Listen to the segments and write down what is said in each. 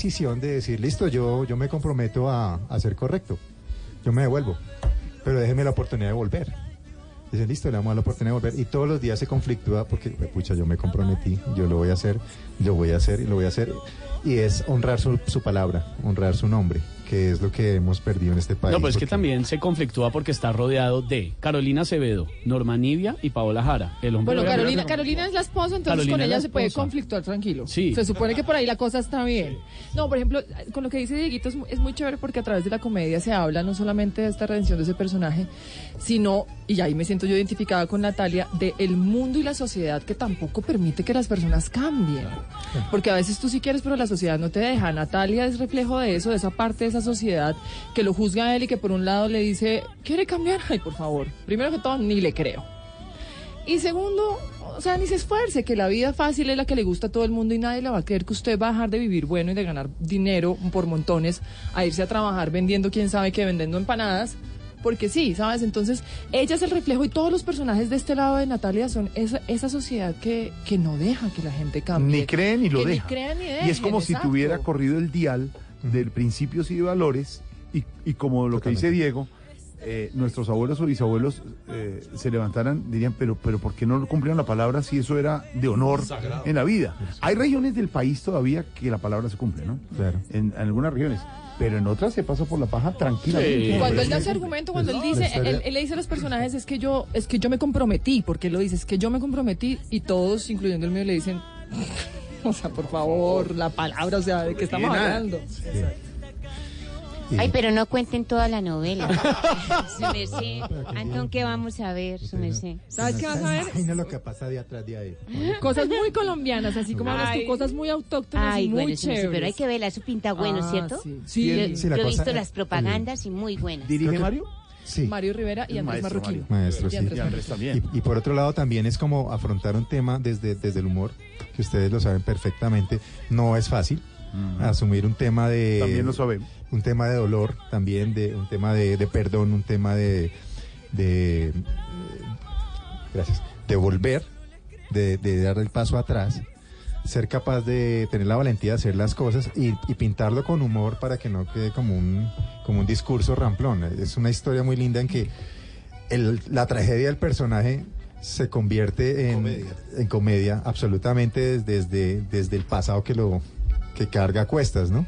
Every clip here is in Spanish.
Decisión de decir, listo, yo, yo me comprometo a, a ser correcto. Yo me devuelvo. Pero déjeme la oportunidad de volver. Dicen, listo, le damos la oportunidad de volver. Y todos los días se conflictúa porque, pucha, yo me comprometí, yo lo voy a hacer, yo voy a hacer y lo voy a hacer. Y es honrar su, su palabra, honrar su nombre, que es lo que hemos perdido en este país. No, pues es que porque- también se conflictúa porque está rodeado de Carolina Acevedo, Norma Nivia y Paola Jara. El hombre Bueno, de la- Carolina, Carolina es la esposa, entonces Carolina con ella la se puede conflictuar tranquilo. Sí. Se supone que por ahí la cosa está bien. No, por ejemplo, con lo que dice Dieguito es, es muy chévere porque a través de la comedia se habla no solamente de esta redención de ese personaje, sino, y ahí me siento yo identificada con Natalia, de el mundo y la sociedad que tampoco permite que las personas cambien. Porque a veces tú sí quieres, pero la sociedad no te deja. Natalia es reflejo de eso, de esa parte de esa sociedad que lo juzga a él y que por un lado le dice, ¿quiere cambiar? Ay, por favor. Primero que todo, ni le creo. Y segundo, o sea, ni se esfuerce, que la vida fácil es la que le gusta a todo el mundo y nadie le va a creer que usted va a dejar de vivir bueno y de ganar dinero por montones a irse a trabajar vendiendo quién sabe qué, vendiendo empanadas. Porque sí, ¿sabes? Entonces, ella es el reflejo y todos los personajes de este lado de Natalia son esa, esa sociedad que, que no deja que la gente cambie. Ni cree ni lo que deja. Ni crean ni y dejen, es como si tuviera corrido el dial del principios y de valores y, y como lo que dice. Diego, eh, nuestros abuelos o bisabuelos eh, se levantaran, dirían, pero, pero ¿por qué no cumplieron la palabra si eso era de honor en la vida? Hay regiones del país todavía que la palabra se cumple, ¿no? Claro. En, en algunas regiones, pero en otras se pasa por la paja tranquilamente. Sí. Cuando él da ese argumento, cuando él dice, él, él le dice a los personajes, es que yo, es que yo me comprometí, porque él lo dice, es que yo me comprometí, y todos, incluyendo el mío, le dicen, o sea, por favor, la palabra, o sea, ¿de qué estamos hablando? Ay, pero no cuenten toda la novela. su merced. Antón, ¿qué vamos a ver, su merced? ¿Sabes qué vas a ver? Imagina lo que pasa día tras día ahí. Cosas muy colombianas, así como hablas tú, cosas muy autóctonas Ay, y muy bueno, su merced, chéveres. pero hay que verla, eso pinta bueno, Ah, ¿cierto? sí. Yo, Sí, Sí, la yo he visto las eh, propagandas y muy buenas. ¿Dirige Mario? Sí. Mario Rivera y El Andrés maestro Marroquín. Mario. Maestro, Y sí. Andrés Y Andrés Marroquín. también. Y, y por otro lado también es como afrontar un tema desde, desde el humor, que ustedes lo saben perfectamente, no es fácil. Asumir un tema de... También lo sabemos. Un tema de dolor también, de un tema de, de perdón, un tema de... de gracias. De volver, de, de dar el paso atrás, ser capaz de tener la valentía de hacer las cosas y, y pintarlo con humor para que no quede como un, como un discurso ramplón. Es una historia muy linda en que el- la tragedia del personaje se convierte en en comedia, absolutamente desde, desde, el pasado que lo que carga a cuestas, ¿no?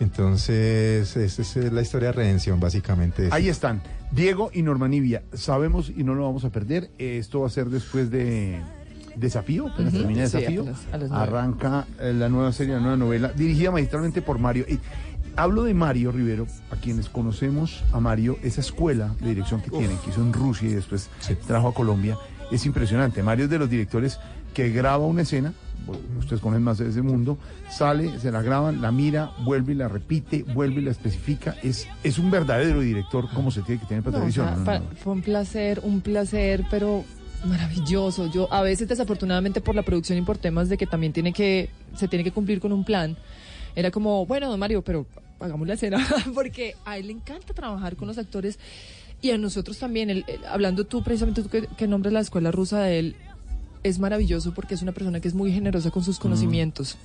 Entonces, esa es la historia de redención, básicamente. Ahí están, Diego y Norma Nivia. Sabemos y no lo vamos a perder. Esto va a ser después de Desafío, apenas Ujú. termina Sí, Desafío. a. Arranca eh, la nueva serie, la nueva novela, dirigida magistralmente por Mario. Y hablo de Mario Rivero, a quienes conocemos a Mario, esa escuela de dirección que tiene, que hizo en Rusia y después trajo a Colombia, es impresionante. Mario es de los directores que graba una escena, ustedes conocen más de ese mundo, sale, se la graban, la mira, vuelve y la repite, vuelve y la especifica. Es, es un verdadero director como se tiene que tener para No, o televisión. sea, No, no, pa- no. Fue un placer, un placer, pero maravilloso. Yo a veces desafortunadamente por la producción y por temas de que también tiene que se tiene que cumplir con un plan. Era como, bueno, don Mario, pero hagamos la escena porque a él le encanta trabajar con los actores y a nosotros también. Hablando tú precisamente tú que, que nombres la escuela rusa de él es maravilloso porque es una persona que es muy generosa con sus conocimientos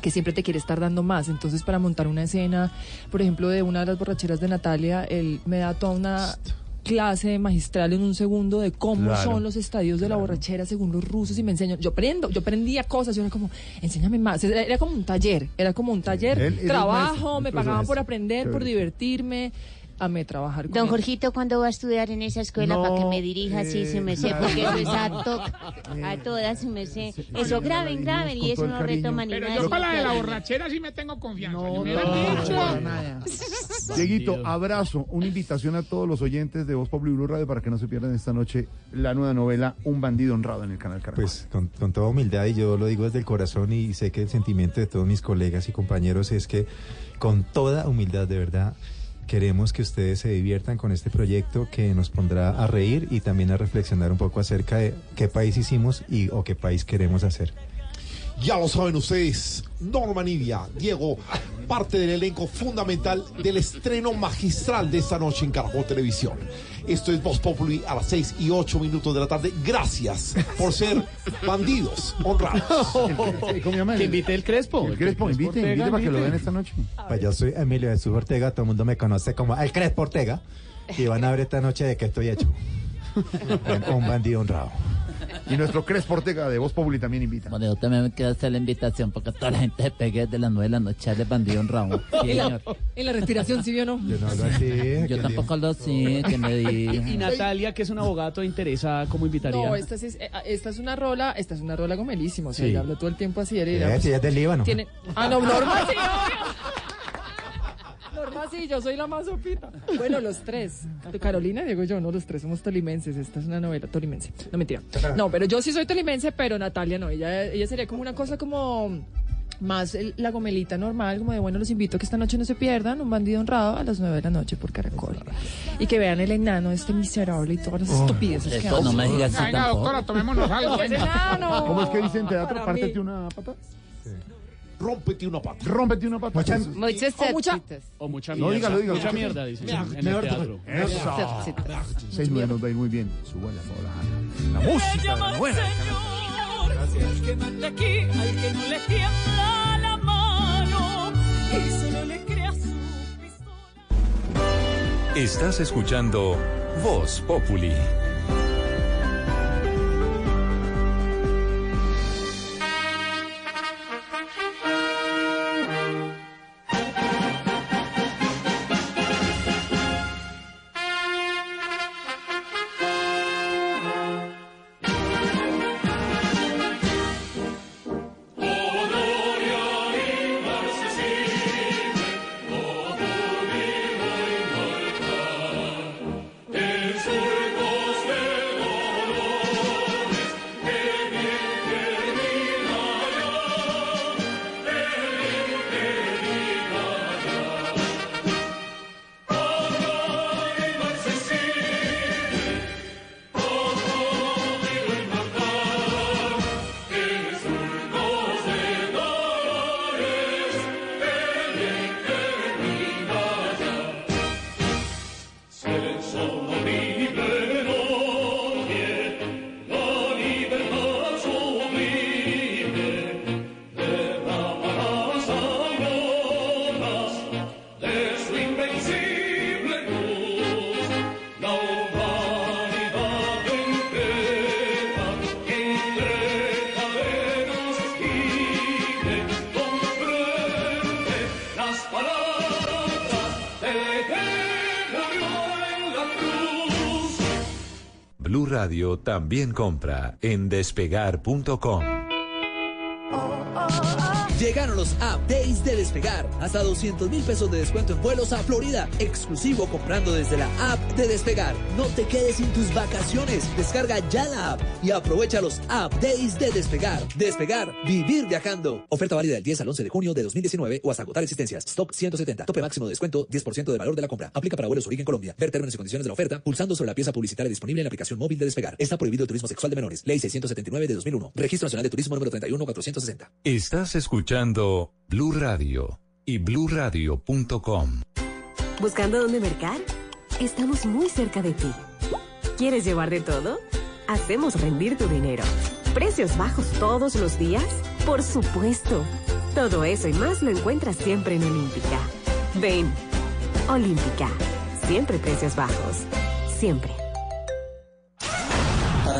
que siempre te quiere estar dando más. Entonces, para montar una escena, por ejemplo, de una de las borracheras de Natalia, él me da toda una clase magistral en un segundo de cómo Claro. son los estadios de la borrachera según los rusos y me enseñó. Yo aprendo, yo aprendía cosas, yo era como, enséñame más. Era, era como un taller, era como un taller, Él- trabajo, me pagaban por aprender, por divertirme. Amé trabajar con Don él. Jorgito, ¿cuándo va a estudiar en esa escuela No, para que me dirija así, eh, su merced? claro. Porque eso es a, to- a todas, su merced. Eso graben, graben, y eso no retoma ni Pero nada. yo para la de la borrachera sí me tengo confianza. No, me no. Dieguito, abrazo, una invitación a todos los oyentes de Voz Populi Blue Radio para que no se pierdan esta noche la nueva novela Un bandido honrado en el canal Caracol. Pues con, con toda humildad, y yo lo digo desde el corazón y sé que el sentimiento de todos mis colegas y compañeros es que con toda humildad, de verdad, queremos que ustedes se diviertan con este proyecto que nos pondrá a reír y también a reflexionar un poco acerca de qué país hicimos y o qué país queremos hacer. Ya lo saben ustedes, Norma Nivia, Diego, parte del elenco fundamental del estreno magistral de esta noche en Caracol Televisión. Esto es Voz Populi a las 6 y 8 minutos de la tarde. Gracias por ser bandidos honrados. Que invite el Crespo. El Crespo, invite, Ortega, invite para que lo vean esta noche. Pues yo soy Emilio Jesús Ortega, todo el mundo me conoce como el Crespo Ortega y van a ver esta noche de qué estoy hecho. Un bandido honrado. Y nuestro Crespo Ortega de Voz Populi también invita. Bueno, yo también me quiero hacer la invitación porque toda la gente se pegue de las nueve de la noche de bandido. Sí, En la, señor. en la respiración, ¿sí vio no? Yo no hablo así. Yo tampoco lo sé, que me Y di. Natalia, que es una abogada toda interesada, ¿cómo invitaría? No, esta, sí es, eh, esta es una rola, esta es una rola gomelísima, o sea, Sí. yo hablo todo el tiempo así, era, Eh, pues, si es del Líbano. tiene, ah, no, Norma sí, obvio. Norma sí, yo soy la más sopita. Bueno, los tres, Carolina, Diego y yo, no, los tres somos tolimenses, esta es una novela tolimense, no mentira. No, pero yo sí soy tolimense, pero Natalia no, ella, ella sería como una cosa como más el- la gomelita normal, como de bueno, los invito a que esta noche no se pierdan, un bandido honrado a las nueve de la noche por Caracol. Y que vean el enano, este miserable y todas las estupideces que Eso no hace. me digas así Venga, doctora, tomémonos algo. ¿Cómo es que dicen teatro? Para Pártete mí. una pata. Rómpete una pata. Rómpete una pata. Mucha- Eso. Muchas O mucha-. O mucha No, mierda. dígalo, dígalo. Mucha mierda, Mira, en el teatro. Eso. Seis nueve nos va a ir muy bien. Suban la bola. La música de la novela. que manda aquí al que no le tiembla la mano y solo le crea su pistola. Estás escuchando Voz Populi. También compra en despegar.com. Llegaron los App Days de Despegar. Hasta 200 mil pesos de descuento en vuelos a Florida. Exclusivo comprando desde la app de Despegar. No te quedes sin tus vacaciones. Descarga ya la app y aprovecha los App Days de Despegar. Despegar, vivir viajando. Oferta válida del 10 al 11 de junio de 2019 o hasta agotar existencias. Stock 170. Tope máximo de descuento 10% del valor de la compra. Aplica para vuelos origen Colombia. Ver términos y condiciones de la oferta pulsando sobre la pieza publicitaria disponible en la aplicación móvil de Despegar. Está prohibido el turismo sexual de menores. Ley 679 de 2001. Registro Nacional de Turismo número 31460. Estás escuchando Blue Radio y bluradio.com. ¿Buscando dónde mercar? Estamos muy cerca de ti. ¿Quieres llevar de todo? Hacemos rendir tu dinero. ¿Precios bajos todos los días? Por supuesto. Todo eso y más lo encuentras siempre en Olímpica. Ven, Olímpica. Siempre precios bajos. Siempre.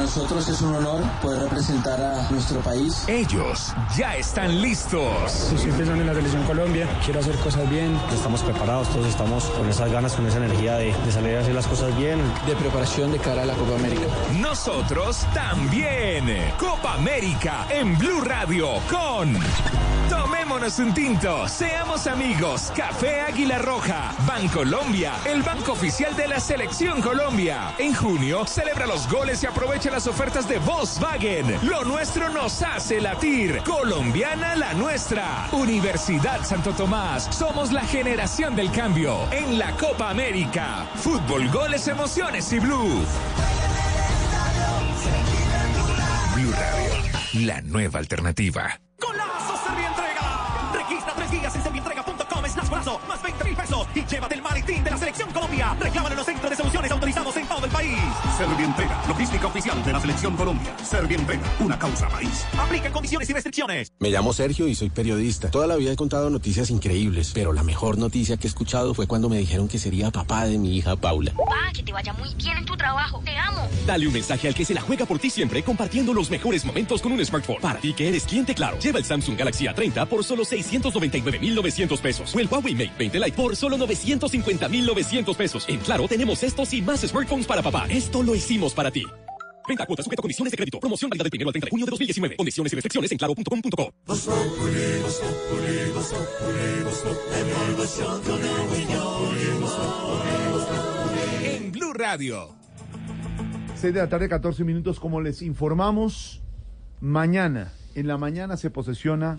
Para nosotros es un honor poder representar a nuestro país. Ellos ya están listos. Estoy pensando en la selección Colombia, quiero hacer cosas bien. Estamos preparados, todos estamos con esas ganas, con esa energía de, de salir a hacer las cosas bien. De preparación de cara a la Copa América. Nosotros también. Copa América en Blue Radio con Tomémonos un tinto, seamos amigos. Café Águila Roja, Bancolombia, el banco oficial de la Selección Colombia. En junio, celebra los goles y aprovecha las ofertas de Volkswagen. Lo nuestro nos hace latir. Colombiana la nuestra. Universidad Santo Tomás, somos la generación del cambio en la Copa América. Fútbol, goles, emociones y blue. Blue Radio, la nueva alternativa. ¡Golazo Must make y llévate el maletín de la Selección Colombia. Reclámalo en los centros de soluciones autorizados en todo el país. Servientrega, logística oficial de la Selección Colombia. Servientrega, una causa país. Aplica condiciones y restricciones. Me llamo Sergio y soy periodista. Toda la vida he contado noticias increíbles, pero la mejor noticia que he escuchado fue cuando me dijeron que sería papá de mi hija Paula. Pa, que te vaya muy bien en tu trabajo. Te amo. Dale un mensaje al que se la juega por ti siempre compartiendo los mejores momentos con un smartphone. Para ti que eres cliente claro, lleva el Samsung Galaxy A30 por solo 699,900 pesos o el Huawei Mate 20 Lite por solo 950,900 pesos. En Claro tenemos estos y más smartphones para papá. Esto lo hicimos para ti. Venta cuota sujeto a condiciones de crédito. Promoción válida del 1 al 30 de junio de 2019. Condiciones y restricciones en claro.com.co. En Blue Radio. 6 de la tarde, 14 minutos. Como les informamos, mañana, en la mañana se posesiona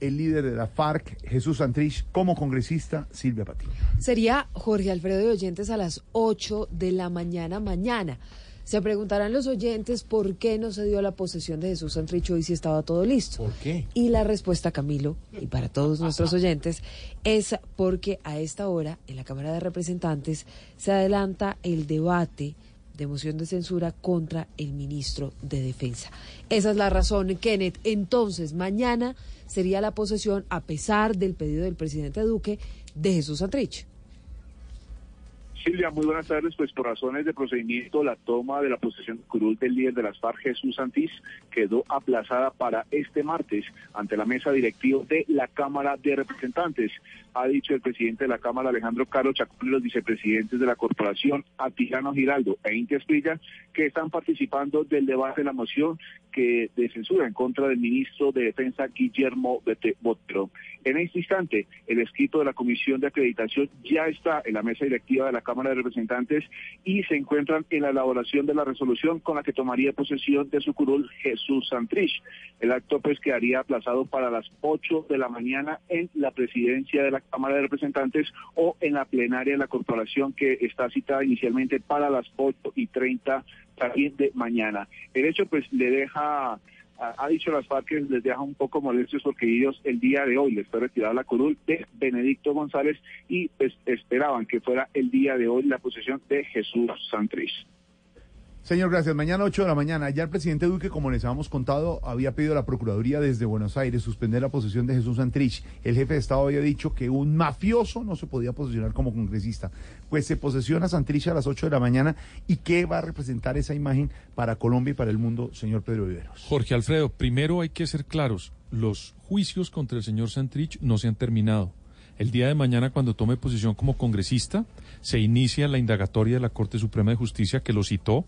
el líder de la FARC, Jesús Santrich, como congresista, Silvia Patiño. Sería Jorge Alfredo de Oyentes a las 8 de la mañana mañana. Se preguntarán los oyentes por qué no se dio la posesión de Jesús Santrich hoy si estaba todo listo. ¿Por qué? Y la respuesta, Camilo, y para todos nuestros oyentes, es porque a esta hora en la Cámara de Representantes se adelanta el debate de moción de censura contra el ministro de Defensa. Esa es la razón, Kenneth. Entonces, mañana sería la posesión, a pesar del pedido del presidente Duque, de Jesús Santrich. Silvia, muy buenas tardes. Pues por razones de procedimiento, la toma de la posesión curul del líder de las FARC, Jesús Santís, quedó aplazada para este martes ante la mesa directiva de la Cámara de Representantes. Ha dicho el presidente de la Cámara, Alejandro Caro Chacón, y los vicepresidentes de la corporación, Atilano Giraldo e Inti Esprilla, que están participando del debate de la moción que de censura en contra del ministro de Defensa, Guillermo Botero. En este instante, el escrito de la Comisión de Acreditación ya está en la mesa directiva de la Cámara de Representantes y se encuentran en la elaboración de la resolución con la que tomaría posesión de su curul Jesús Santrich. El acto pues quedaría aplazado para las 8 de la mañana en la presidencia de la Cámara de Representantes o en la plenaria de la corporación que está citada inicialmente para las 8 y 30 también de mañana. El hecho pues le deja ha dicho las FARC que les deja un poco molestos porque ellos el día de hoy les fue retirada la curul de Benedicto González y pues esperaban que fuera el día de hoy la posesión de Jesús Santrich. Señor, gracias. Mañana 8 de la mañana. Ya el presidente Duque, como les habíamos contado, había pedido a la Procuraduría desde Buenos Aires suspender la posesión de Jesús Santrich. El jefe de Estado había dicho que un mafioso no se podía posesionar como congresista. Pues se posesiona Santrich a las 8 de la mañana. ¿Y qué va a representar esa imagen para Colombia y para el mundo, señor Pedro Viveros? Jorge Alfredo, primero hay que ser claros. Los juicios contra el señor Santrich no se han terminado. El día de mañana, cuando tome posición como congresista, se inicia la indagatoria de la Corte Suprema de Justicia que lo citó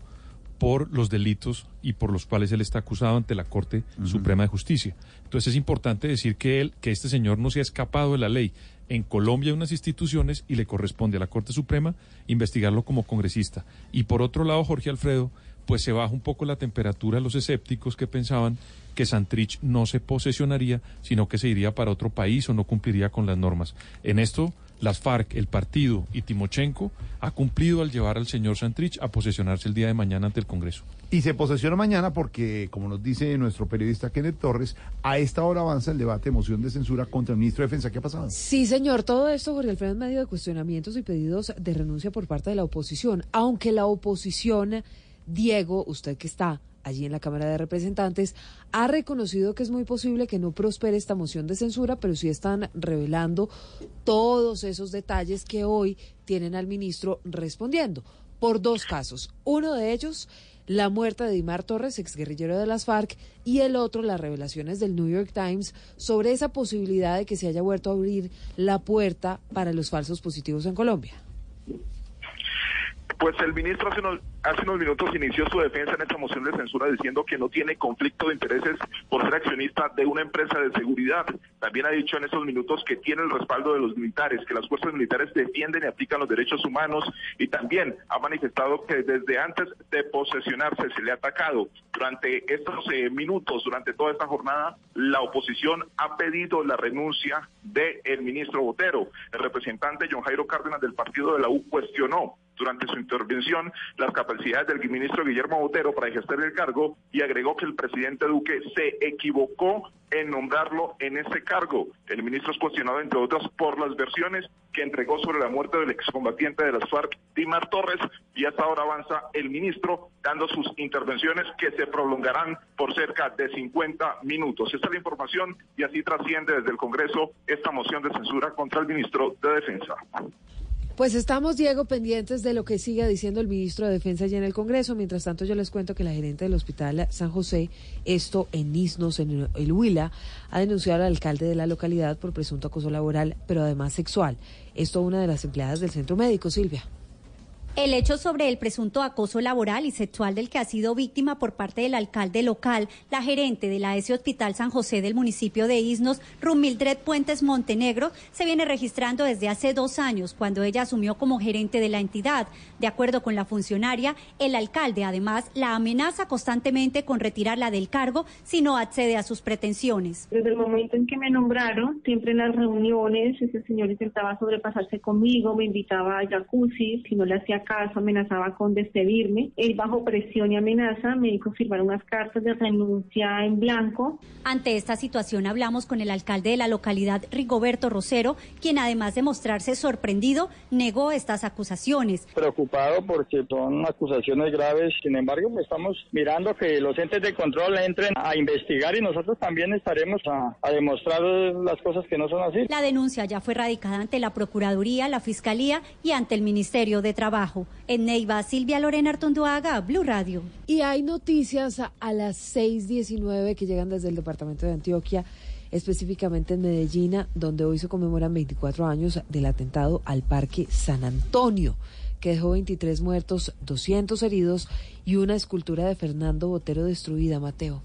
por los delitos y por los cuales él está acusado ante la Corte Suprema de Justicia. Entonces es importante decir que él, que este señor no se ha escapado de la ley. En Colombia hay unas instituciones y le corresponde a la Corte Suprema investigarlo como congresista. Y por otro lado, Jorge Alfredo, pues se baja un poco la temperatura a los escépticos que pensaban que Santrich no se posesionaría, sino que se iría para otro país o no cumpliría con las normas. En esto, las FARC, el partido y Timochenko ha cumplido al llevar al señor Santrich a posesionarse el día de mañana ante el Congreso. Y se posesiona mañana porque, como nos dice nuestro periodista Kenneth Torres, a esta hora avanza el debate de moción de censura contra el ministro de Defensa. ¿Qué ha pasado? Sí, señor, todo esto, Jorge Alfredo, en medio de cuestionamientos y pedidos de renuncia por parte de la oposición. Aunque la oposición, Diego, usted que está allí en la Cámara de Representantes, ha reconocido que es muy posible que no prospere esta moción de censura, pero sí están revelando todos esos detalles que hoy tienen al ministro respondiendo por dos casos. Uno de ellos, la muerte de Dimar Torres, exguerrillero de las FARC, y el otro, las revelaciones del New York Times sobre esa posibilidad de que se haya vuelto a abrir la puerta para los falsos positivos en Colombia. Pues el ministro hace unos, hace unos minutos inició su defensa en esta moción de censura diciendo que no tiene conflicto de intereses por ser accionista de una empresa de seguridad. También ha dicho en estos minutos que tiene el respaldo de los militares, que las fuerzas militares defienden y aplican los derechos humanos y también ha manifestado que desde antes de posesionarse se le ha atacado. Durante estos eh, minutos, durante toda esta jornada, la oposición ha pedido la renuncia del ministro Botero. El representante John Jairo Cárdenas del partido de la U cuestionó durante su intervención las capacidades del ministro Guillermo Botero para ejercer el cargo y agregó que el presidente Duque se equivocó en nombrarlo en ese cargo. El ministro es cuestionado, entre otras, por las versiones que entregó sobre la muerte del excombatiente de las FARC, Dimar Torres, y hasta ahora avanza el ministro dando sus intervenciones que se prolongarán por cerca de 50 minutos. Esta es la información y así trasciende desde el Congreso esta moción de censura contra el ministro de Defensa. Pues estamos, Diego, pendientes de lo que siga diciendo el ministro de Defensa allá en el Congreso. Mientras tanto, yo les cuento que la gerente del Hospital San José, esto en Isnos, en el Huila, ha denunciado al alcalde de la localidad por presunto acoso laboral, pero además sexual. Esto una de las empleadas del centro médico, Silvia. El hecho sobre el presunto acoso laboral y sexual del que ha sido víctima por parte del alcalde local, la gerente de la S Hospital San José del municipio de Isnos, Rumildred Puentes Montenegro, se viene registrando desde hace dos años, cuando ella asumió como gerente de la entidad. De acuerdo con la funcionaria, el alcalde además la amenaza constantemente con retirarla del cargo si no accede a sus pretensiones. Desde el momento en que me nombraron, siempre en las reuniones, ese señor intentaba sobrepasarse conmigo, me invitaba a jacuzzi, si no le hacía caso, amenazaba con despedirme. Él bajo presión y amenaza me hizo firmar unas cartas de renuncia en blanco. Ante esta situación hablamos con el alcalde de la localidad, Rigoberto Rosero, quien además de mostrarse sorprendido, negó estas acusaciones. Preocupado porque son acusaciones graves, sin embargo, estamos mirando que los entes de control entren a investigar y nosotros también estaremos a, a demostrar las cosas que no son así. La denuncia ya fue radicada ante la Procuraduría, la Fiscalía y ante el Ministerio de Trabajo. En Neiva, Silvia Lorena Artonduaga, Blue Radio. Y hay noticias a, a las 6.19 que llegan desde el departamento de Antioquia específicamente en Medellín, donde hoy se conmemoran 24 años del atentado al Parque San Antonio, que dejó 23 muertos, 200 heridos y una escultura de Fernando Botero destruida, Mateo.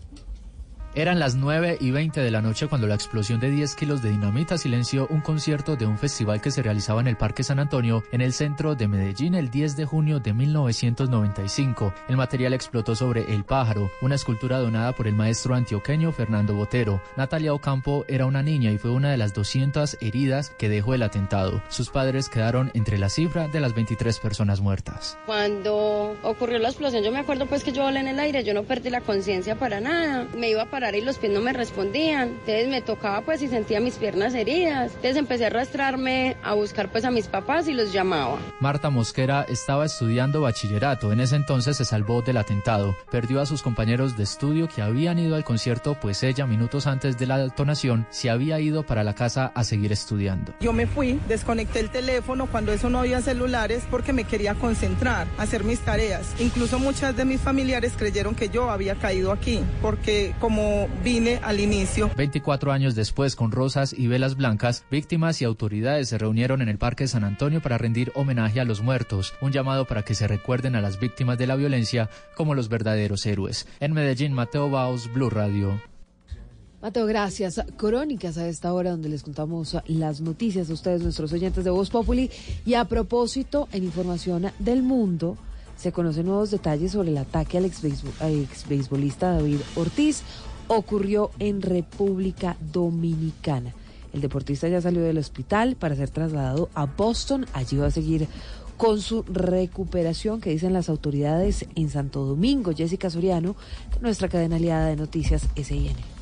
Eran las 9 y 20 de la noche cuando la explosión de 10 kilos de dinamita silenció un concierto de un festival que se realizaba en el Parque San Antonio, en el centro de Medellín, el 10 de junio de 1995. El material explotó sobre El Pájaro, una escultura donada por el maestro antioqueño Fernando Botero. Natalia Ocampo era una niña y fue una de las 200 heridas que dejó el atentado. Sus padres quedaron entre la cifra de las 23 personas muertas. Cuando ocurrió la explosión, yo me acuerdo pues que yo volé en el aire, yo no perdí la conciencia para nada. Me iba a parar y los pies no me respondían. Entonces me tocaba pues y sentía mis piernas heridas. Entonces empecé a arrastrarme a buscar pues a mis papás y los llamaba. Marta Mosquera estaba estudiando bachillerato. En ese entonces se salvó del atentado. Perdió a sus compañeros de estudio que habían ido al concierto, pues ella minutos antes de la detonación se había ido para la casa a seguir estudiando. Yo me fui, desconecté el teléfono cuando eso no había celulares porque me quería concentrar, hacer mis tareas. Incluso muchas de mis familiares creyeron que yo había caído aquí, porque como vine al inicio. 24 años después, con rosas y velas blancas, víctimas y autoridades se reunieron en el Parque San Antonio para rendir homenaje a los muertos, un llamado para que se recuerden a las víctimas de la violencia como los verdaderos héroes. En Medellín, Mateo Baos, Blue Radio. Mateo, gracias. Crónicas a esta hora donde les contamos las noticias a ustedes, nuestros oyentes de Voz Populi. Y a propósito, en información del mundo, se conocen nuevos detalles sobre el ataque al exbeisbolista David Ortiz ocurrió en República Dominicana. El deportista ya salió del hospital para ser trasladado a Boston. Allí va a seguir con su recuperación, que dicen las autoridades en Santo Domingo. Jessica Soriano, nuestra cadena aliada de noticias SIN.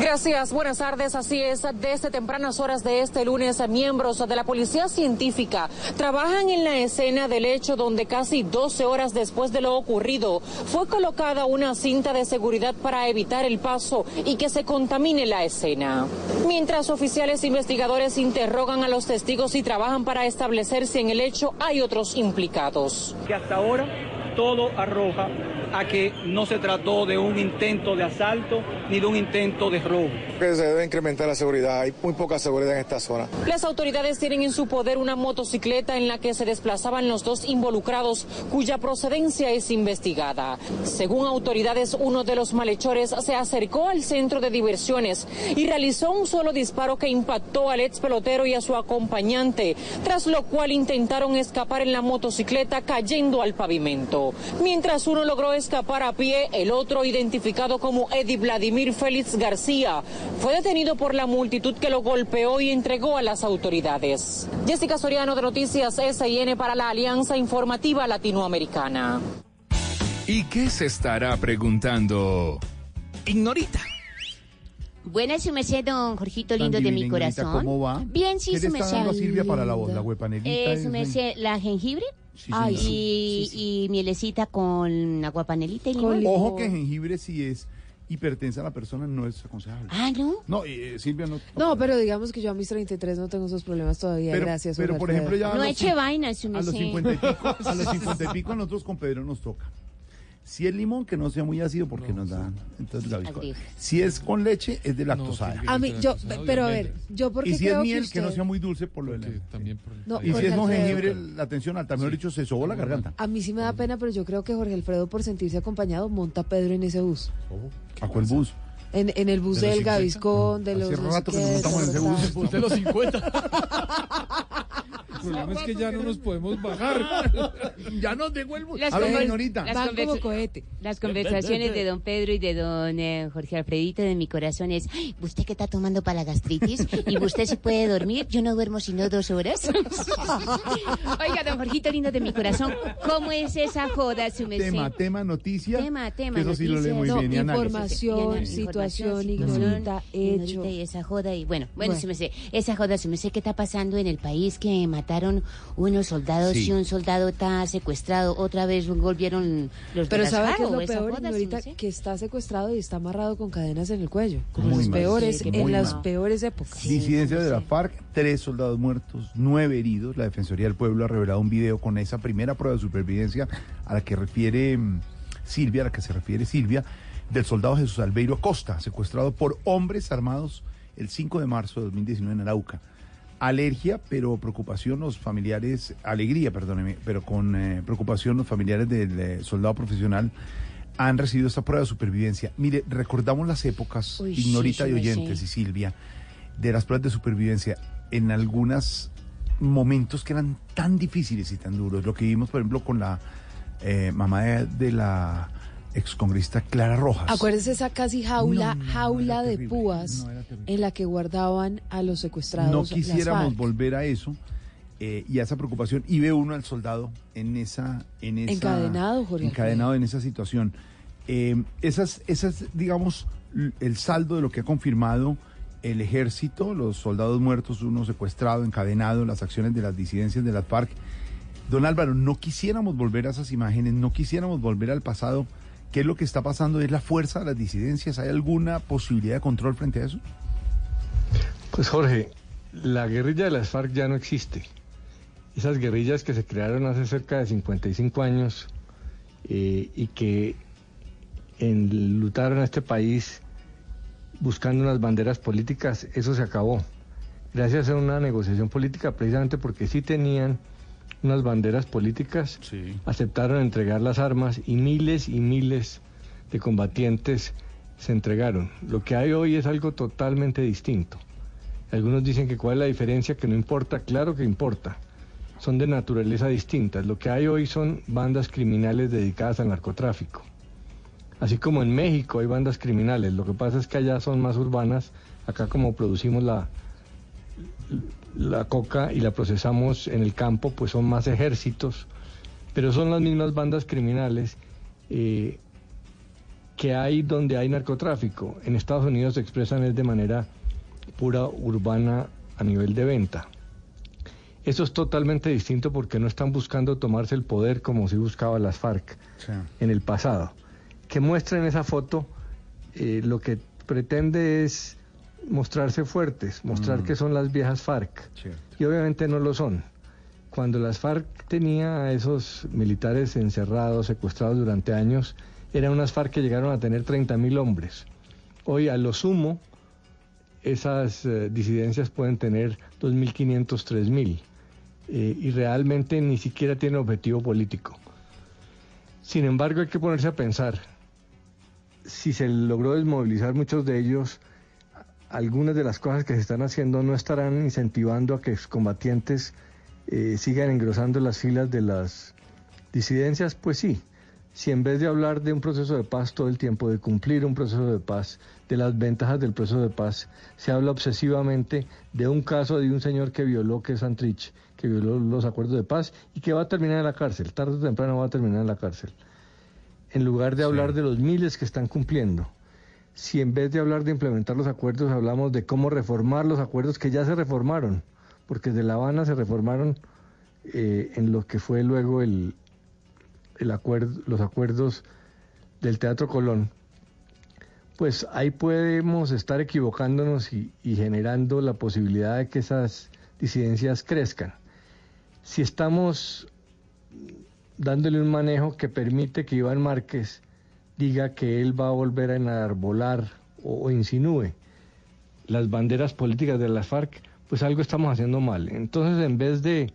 Gracias, buenas tardes. Así es, desde tempranas horas de este lunes, miembros de la Policía Científica trabajan en la escena del hecho donde casi 12 horas después de lo ocurrido fue colocada una cinta de seguridad para evitar el paso y que se contamine la escena. Mientras oficiales investigadores interrogan a los testigos y trabajan para establecer si en el hecho hay otros implicados. Que hasta ahora todo arroja a que no se trató de un intento de asalto ni de un intento de robo. Que se debe incrementar la seguridad, hay muy poca seguridad en esta zona. Las autoridades tienen en su poder una motocicleta en la que se desplazaban los dos involucrados, cuya procedencia es investigada. Según autoridades, uno de los malhechores se acercó al centro de diversiones y realizó un solo disparo que impactó al ex pelotero y a su acompañante, tras lo cual intentaron escapar en la motocicleta cayendo al pavimento. Mientras uno logró escapar a pie, el otro, identificado como Eddie Vladimir Félix García, fue detenido por la multitud que lo golpeó y entregó a las autoridades. Jessica Soriano de Noticias SIN para la Alianza Informativa Latinoamericana. ¿Y qué se estará preguntando? Ignorita. Buenas, su merced, don Jorgito lindo de mi corazón. ¿Cómo va? Bien, sí, ¿Qué su le está merced. dando a Silvia para la voz? La huepanelita. Eh, su merced, la jengibre. Sí, Ay, señora. y, y mielecita con aguapanelita y limón. Ojo que jengibre si es hipertensa la persona no es aconsejable. Ah, ¿no? No, eh, Silvia no. No, pero digamos que yo a mis 33 no tengo esos problemas todavía, Pero- gracias. pero, por ejemplo, ya a No los eche cin- vaina, su A los merced. 50 y pico, a los 50 y pico a nosotros con Pedro nos toca. Si es limón, que no sea muy ácido porque nos da. Entonces, la. Agrega. Si es con leche, es de lactosada. A mí, yo, pero a ver, yo porque y si es creo miel, que que, no sea muy dulce por lo de la... No, Y si es con Alfredo. jengibre, la tensión alta, mejor dicho, se sobó la garganta. A mí sí me da pena, pero yo creo que Jorge Alfredo, por sentirse acompañado, monta a Pedro en ese bus. ¿A cuál bus? En, en el bus ¿De los del 50? Gaviscón, de Hace los... no sé rato que nos montamos en ese bus. El bus de los 50. El problema es que ya no nos podemos bajar. ya nos dejó el bus. Las A ver, conver- señorita. las Van como cohete. Las conversaciones de don Pedro y de don eh, Jorge Alfredito de mi corazón es, "Ay, ¿usted qué está tomando para la gastritis? ¿Y usted se puede dormir? Yo no duermo sino dos horas. Oiga, don Jorgito lindo de mi corazón, ¿cómo es esa joda, su merced? Tema, tema, noticia. Tema, tema, Eso sí lo lee muy noticias. bien. y No, información, Información, situación, ignorita, hecho. y esa joda y bueno, bueno, Bueno. sí me sé, esa joda sí me sé qué está pasando en el país que mataron unos soldados Sí. y un soldado está secuestrado, otra vez volvieron los Pero ¿sabe qué es lo peor, sí señorita? me sé. Que está secuestrado y está amarrado con cadenas en el cuello. Como en Muy los mal. peores, Sí, en muy las mal. peores épocas. Disidencia de la FARC, tres soldados muertos, nueve heridos. La Defensoría del Pueblo ha revelado un video con esa primera prueba de supervivencia a la que refiere mm, Silvia, a la que se refiere Silvia, del soldado Jesús Albeiro Acosta, secuestrado por hombres armados el 5 de marzo de 2019 en Arauca. Alergia, pero preocupación los familiares, alegría, perdóneme, pero con eh, preocupación los familiares del eh, soldado profesional han recibido esta prueba de supervivencia. Mire, recordamos las épocas, Uy, Ignorita sí, y oyentes y Silvia, de las pruebas de supervivencia en algunos momentos que eran tan difíciles y tan duros. Lo que vimos, por ejemplo, con la eh, mamá de, de la excongresista Clara Rojas. Acuérdese esa casi jaula, No, no, no, jaula de terrible, púas en la que guardaban a los secuestrados. no quisiéramos volver a eso eh, y a esa preocupación y ve uno al soldado en esa en esa Encadenado, Jorge encadenado en esa situación Eh, esas esas digamos el saldo de lo que ha confirmado el ejército los soldados muertos uno secuestrado encadenado las acciones de las disidencias de las FARC don Álvaro no quisiéramos volver a esas imágenes no quisiéramos volver al pasado qué es lo que está pasando es la fuerza de las disidencias hay alguna posibilidad de control frente a eso Pues Jorge, la guerrilla de las FARC ya no existe. Esas guerrillas que se crearon hace cerca de 55 años eh, y que enlutaron a este país buscando unas banderas políticas, eso se acabó. Gracias a una negociación política, precisamente porque sí tenían unas banderas políticas, aceptaron entregar las armas y miles y miles de combatientes se entregaron. Lo que hay hoy es algo totalmente distinto. Algunos dicen que cuál es la diferencia, que no importa, claro que importa. Son de naturaleza distintas. Lo que hay hoy son bandas criminales dedicadas al narcotráfico. Así como en México hay bandas criminales, lo que pasa es que allá son más urbanas, acá como producimos la, la coca y la procesamos en el campo, pues son más ejércitos, pero son las mismas bandas criminales eh, que hay donde hay narcotráfico. En Estados Unidos se expresan es de manera pura urbana a nivel de venta. Eso es totalmente distinto porque no están buscando tomarse el poder como si buscaba las FARC en el pasado. Que muestra en esa foto eh, lo que pretende es mostrarse fuertes, mostrar Mm. que son las viejas FARC. Y obviamente no lo son. cuando las FARC tenía a esos militares encerrados, secuestrados durante años, eran unas FARC que llegaron a tener 30.000 hombres. Hoy, a lo sumo, esas eh, disidencias pueden tener 2.500, 3.000 eh, y realmente ni siquiera tienen objetivo político. Sin embargo, hay que ponerse a pensar, si se logró desmovilizar muchos de ellos, algunas de las cosas que se están haciendo no estarán incentivando a que excombatientes eh, sigan engrosando las filas de las disidencias, pues sí. Si en vez de hablar de un proceso de paz todo el tiempo, de cumplir un proceso de paz, de las ventajas del proceso de paz, se habla obsesivamente de un caso de un señor que violó, que es Santrich, que violó los acuerdos de paz y que va a terminar en la cárcel, tarde o temprano va a terminar en la cárcel. En lugar de hablar de los miles que están cumpliendo, si en vez de hablar de implementar los acuerdos hablamos de cómo reformar los acuerdos que ya se reformaron, porque de La Habana se reformaron eh, en lo que fue luego el, el acuerdo, los acuerdos del Teatro Colón, pues ahí podemos estar equivocándonos y, y generando la posibilidad de que esas disidencias crezcan. Si estamos dándole un manejo que permite que Iván Márquez diga que él va a volver a enarbolar o, insinúe las banderas políticas de las FARC, pues algo estamos haciendo mal. Entonces, en vez de,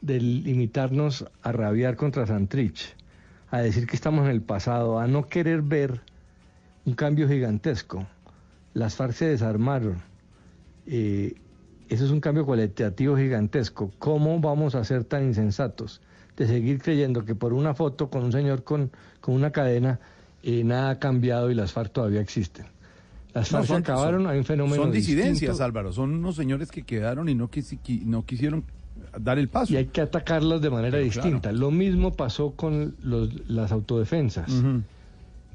limitarnos a rabiar contra Santrich, a decir que estamos en el pasado, a no querer ver un cambio gigantesco, las FARC se desarmaron. Eh, eso es un cambio cualitativo gigantesco. ¿Cómo vamos a ser tan insensatos de seguir creyendo que por una foto con un señor con una cadena eh, nada ha cambiado y las FARC todavía existen? Las No, FARC se acabaron, son- hay un fenómeno Son disidencias, distinto. Álvaro. Son unos señores que quedaron y no, quisi- no quisieron dar el paso. Y hay que atacarlas de manera Pero distinta. Lo mismo pasó con los- las autodefensas.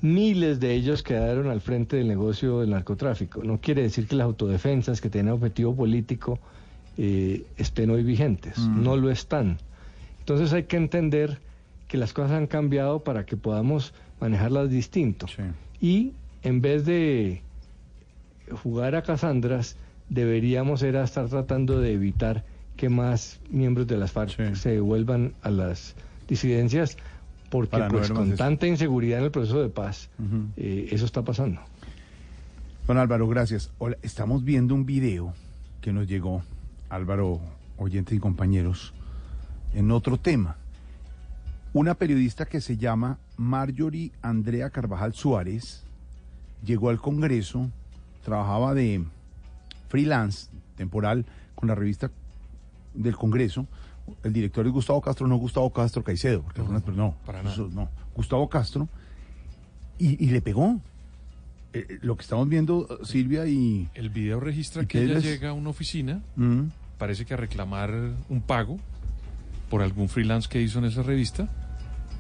Miles de ellos quedaron al frente del negocio del narcotráfico. No quiere decir que las autodefensas que tienen objetivo político eh, estén hoy vigentes. No lo están. Entonces hay que entender que las cosas han cambiado para que podamos manejarlas distinto. Y en vez de jugar a Casandras, deberíamos era estar tratando de evitar que más miembros de las FARC se vuelvan a las disidencias, porque Para pues con eso. tanta inseguridad en el proceso de paz, eh, eso está pasando. Don Álvaro, gracias. Hola, estamos viendo un video que nos llegó, Álvaro, oyentes y compañeros, en otro tema. Una periodista que se llama Marjorie Andrea Carvajal Suárez llegó al Congreso, trabajaba de freelance, temporal, con la revista del Congreso. El director es Gustavo Castro, no Gustavo Castro Caicedo, porque algunas no, para nada. eso no. Gustavo Castro, y, y le pegó. Eh, eh, lo que estamos viendo, eh, Silvia y. El video registra ¿Y que ella les- llega a una oficina, Mm. parece que a reclamar un pago por algún freelance que hizo en esa revista.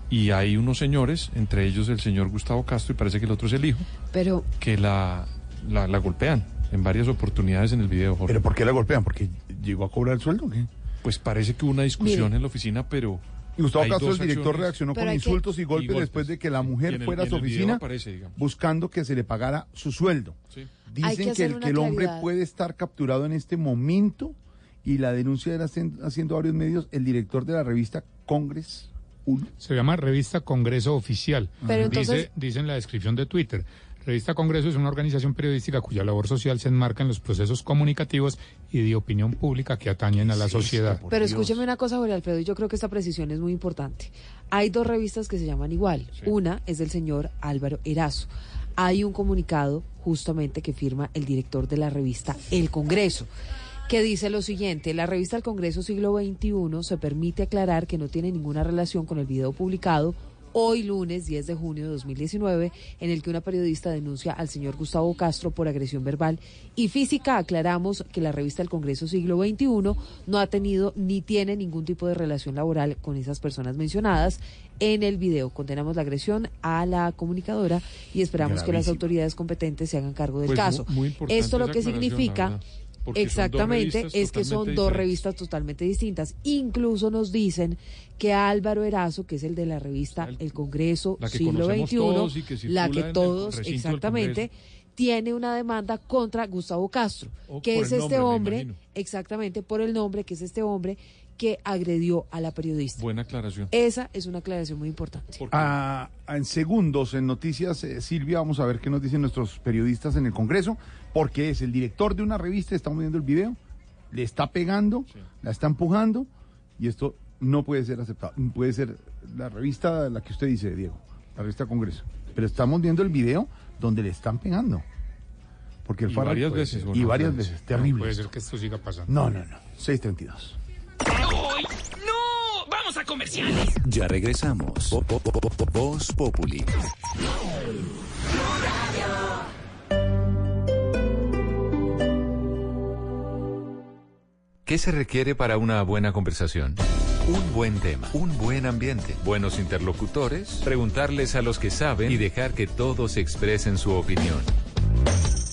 Y hay unos señores, entre ellos el señor Gustavo Castro, y parece que el otro es el hijo, Pero que la, la, la golpean en varias oportunidades en el video. Jorge. ¿Pero por qué la golpean? ¿Porque llegó a cobrar el sueldo o qué? Pues parece que hubo una discusión Mire. en la oficina, pero. Y Gustavo hay Castro, el director, acciones- reaccionó con insultos y golpes, después de que la mujer el- fuera a su oficina aparece, buscando que se le pagara su sueldo. Sí. Dicen que el, que el hombre puede estar capturado en este momento y la denuncia era hacen- haciendo varios medios el director de la revista Congress 1. Se llama Revista Congreso Oficial. Pero dice, entonces- dice en la descripción de Twitter. Revista Congreso es una organización periodística cuya labor social se enmarca en los procesos comunicativos y de opinión pública que atañen a la sociedad. Pero escúcheme una cosa, Jorge Alfredo, y yo creo que esta precisión es muy importante. Hay dos revistas que se llaman igual. Una es del señor Álvaro Erazo. Hay un comunicado justamente que firma el director de la revista El Congreso que dice lo siguiente, la revista El Congreso Siglo XXI se permite aclarar que no tiene ninguna relación con el video publicado hoy lunes 10 de junio de 2019, en el que una periodista denuncia al señor Gustavo Castro por agresión verbal y física. Aclaramos que la revista El Congreso Siglo XXI no ha tenido ni tiene ningún tipo de relación laboral con esas personas mencionadas en el video. Condenamos la agresión a la comunicadora y esperamos que las autoridades competentes se hagan cargo del Pues, caso. muy Esto lo que significa... porque Exactamente, es que son dos diferentes. revistas totalmente distintas. Incluso nos dicen que Álvaro Erazo, que es el de la revista El, Congreso la que Siglo XXI, que la que todos, exactamente, tiene una demanda contra Gustavo Castro, que es este nombre, hombre, exactamente por el nombre, que es este hombre que agredió a la periodista. Buena aclaración. Esa es una aclaración muy importante. Ah, en segundos, en noticias, eh, Silvia, vamos a ver qué nos dicen nuestros periodistas en el Congreso, porque es el director de una revista, estamos viendo el video, le está pegando, la está empujando, y esto no puede ser aceptado. Puede ser la revista, la que usted dice, Diego, la revista Congreso. Pero estamos viendo el video donde le están pegando. Porque el Y varias veces, Y bueno, varias veces, terrible. Puede ser que esto siga pasando. No, no, no. 632. ¡Uy! ¡No! ¡Vamos a comerciales! Ya regresamos. Vo- vo- vo- vo- Voz Populi. ¿Qué se requiere para una buena conversación? Un buen tema, un buen ambiente, buenos interlocutores, preguntarles a los que saben y dejar que todos expresen su opinión.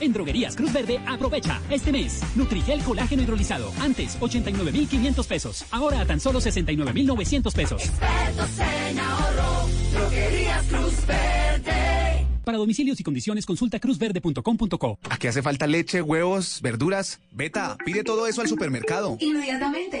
En Droguerías Cruz Verde, aprovecha este mes. Nutrigel colágeno hidrolizado. Antes, 89,500 pesos. Ahora a tan solo 69,900 pesos. en ahorro, droguerías Cruz Verde. Para domicilios y condiciones, consulta cruzverde.com.co. ¿A qué hace falta leche, huevos, verduras? Beta, pide todo eso al supermercado. Inmediatamente.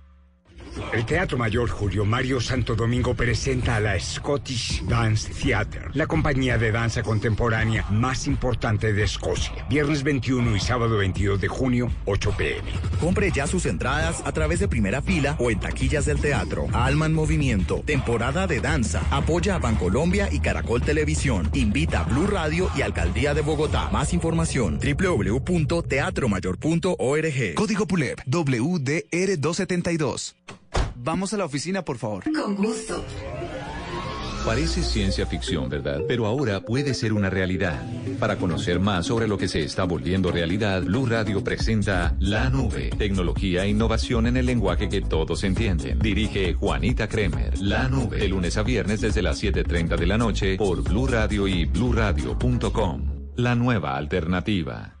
El Teatro Mayor Julio Mario Santo Domingo presenta a la Scottish Dance Theatre, la compañía de danza contemporánea más importante de Escocia. Viernes 21 y sábado 22 de junio, 8 pm. Compre ya sus entradas a través de primera fila o en taquillas del teatro. Alma en Movimiento, temporada de danza. Apoya a Bancolombia y Caracol Televisión. Invita a Blue Radio y Alcaldía de Bogotá. Más información www.teatromayor.org. Código PULEP WDR272. Vamos a la oficina, por favor. Con gusto. Parece ciencia ficción, ¿verdad? Pero ahora puede ser una realidad. Para conocer más sobre lo que se está volviendo realidad, Blue Radio presenta La Nube, tecnología e innovación en el lenguaje que todos entienden. Dirige Juanita Kremer. La Nube, de lunes a viernes desde las 7:30 de la noche por Blue Radio y bluradio.com. La nueva alternativa.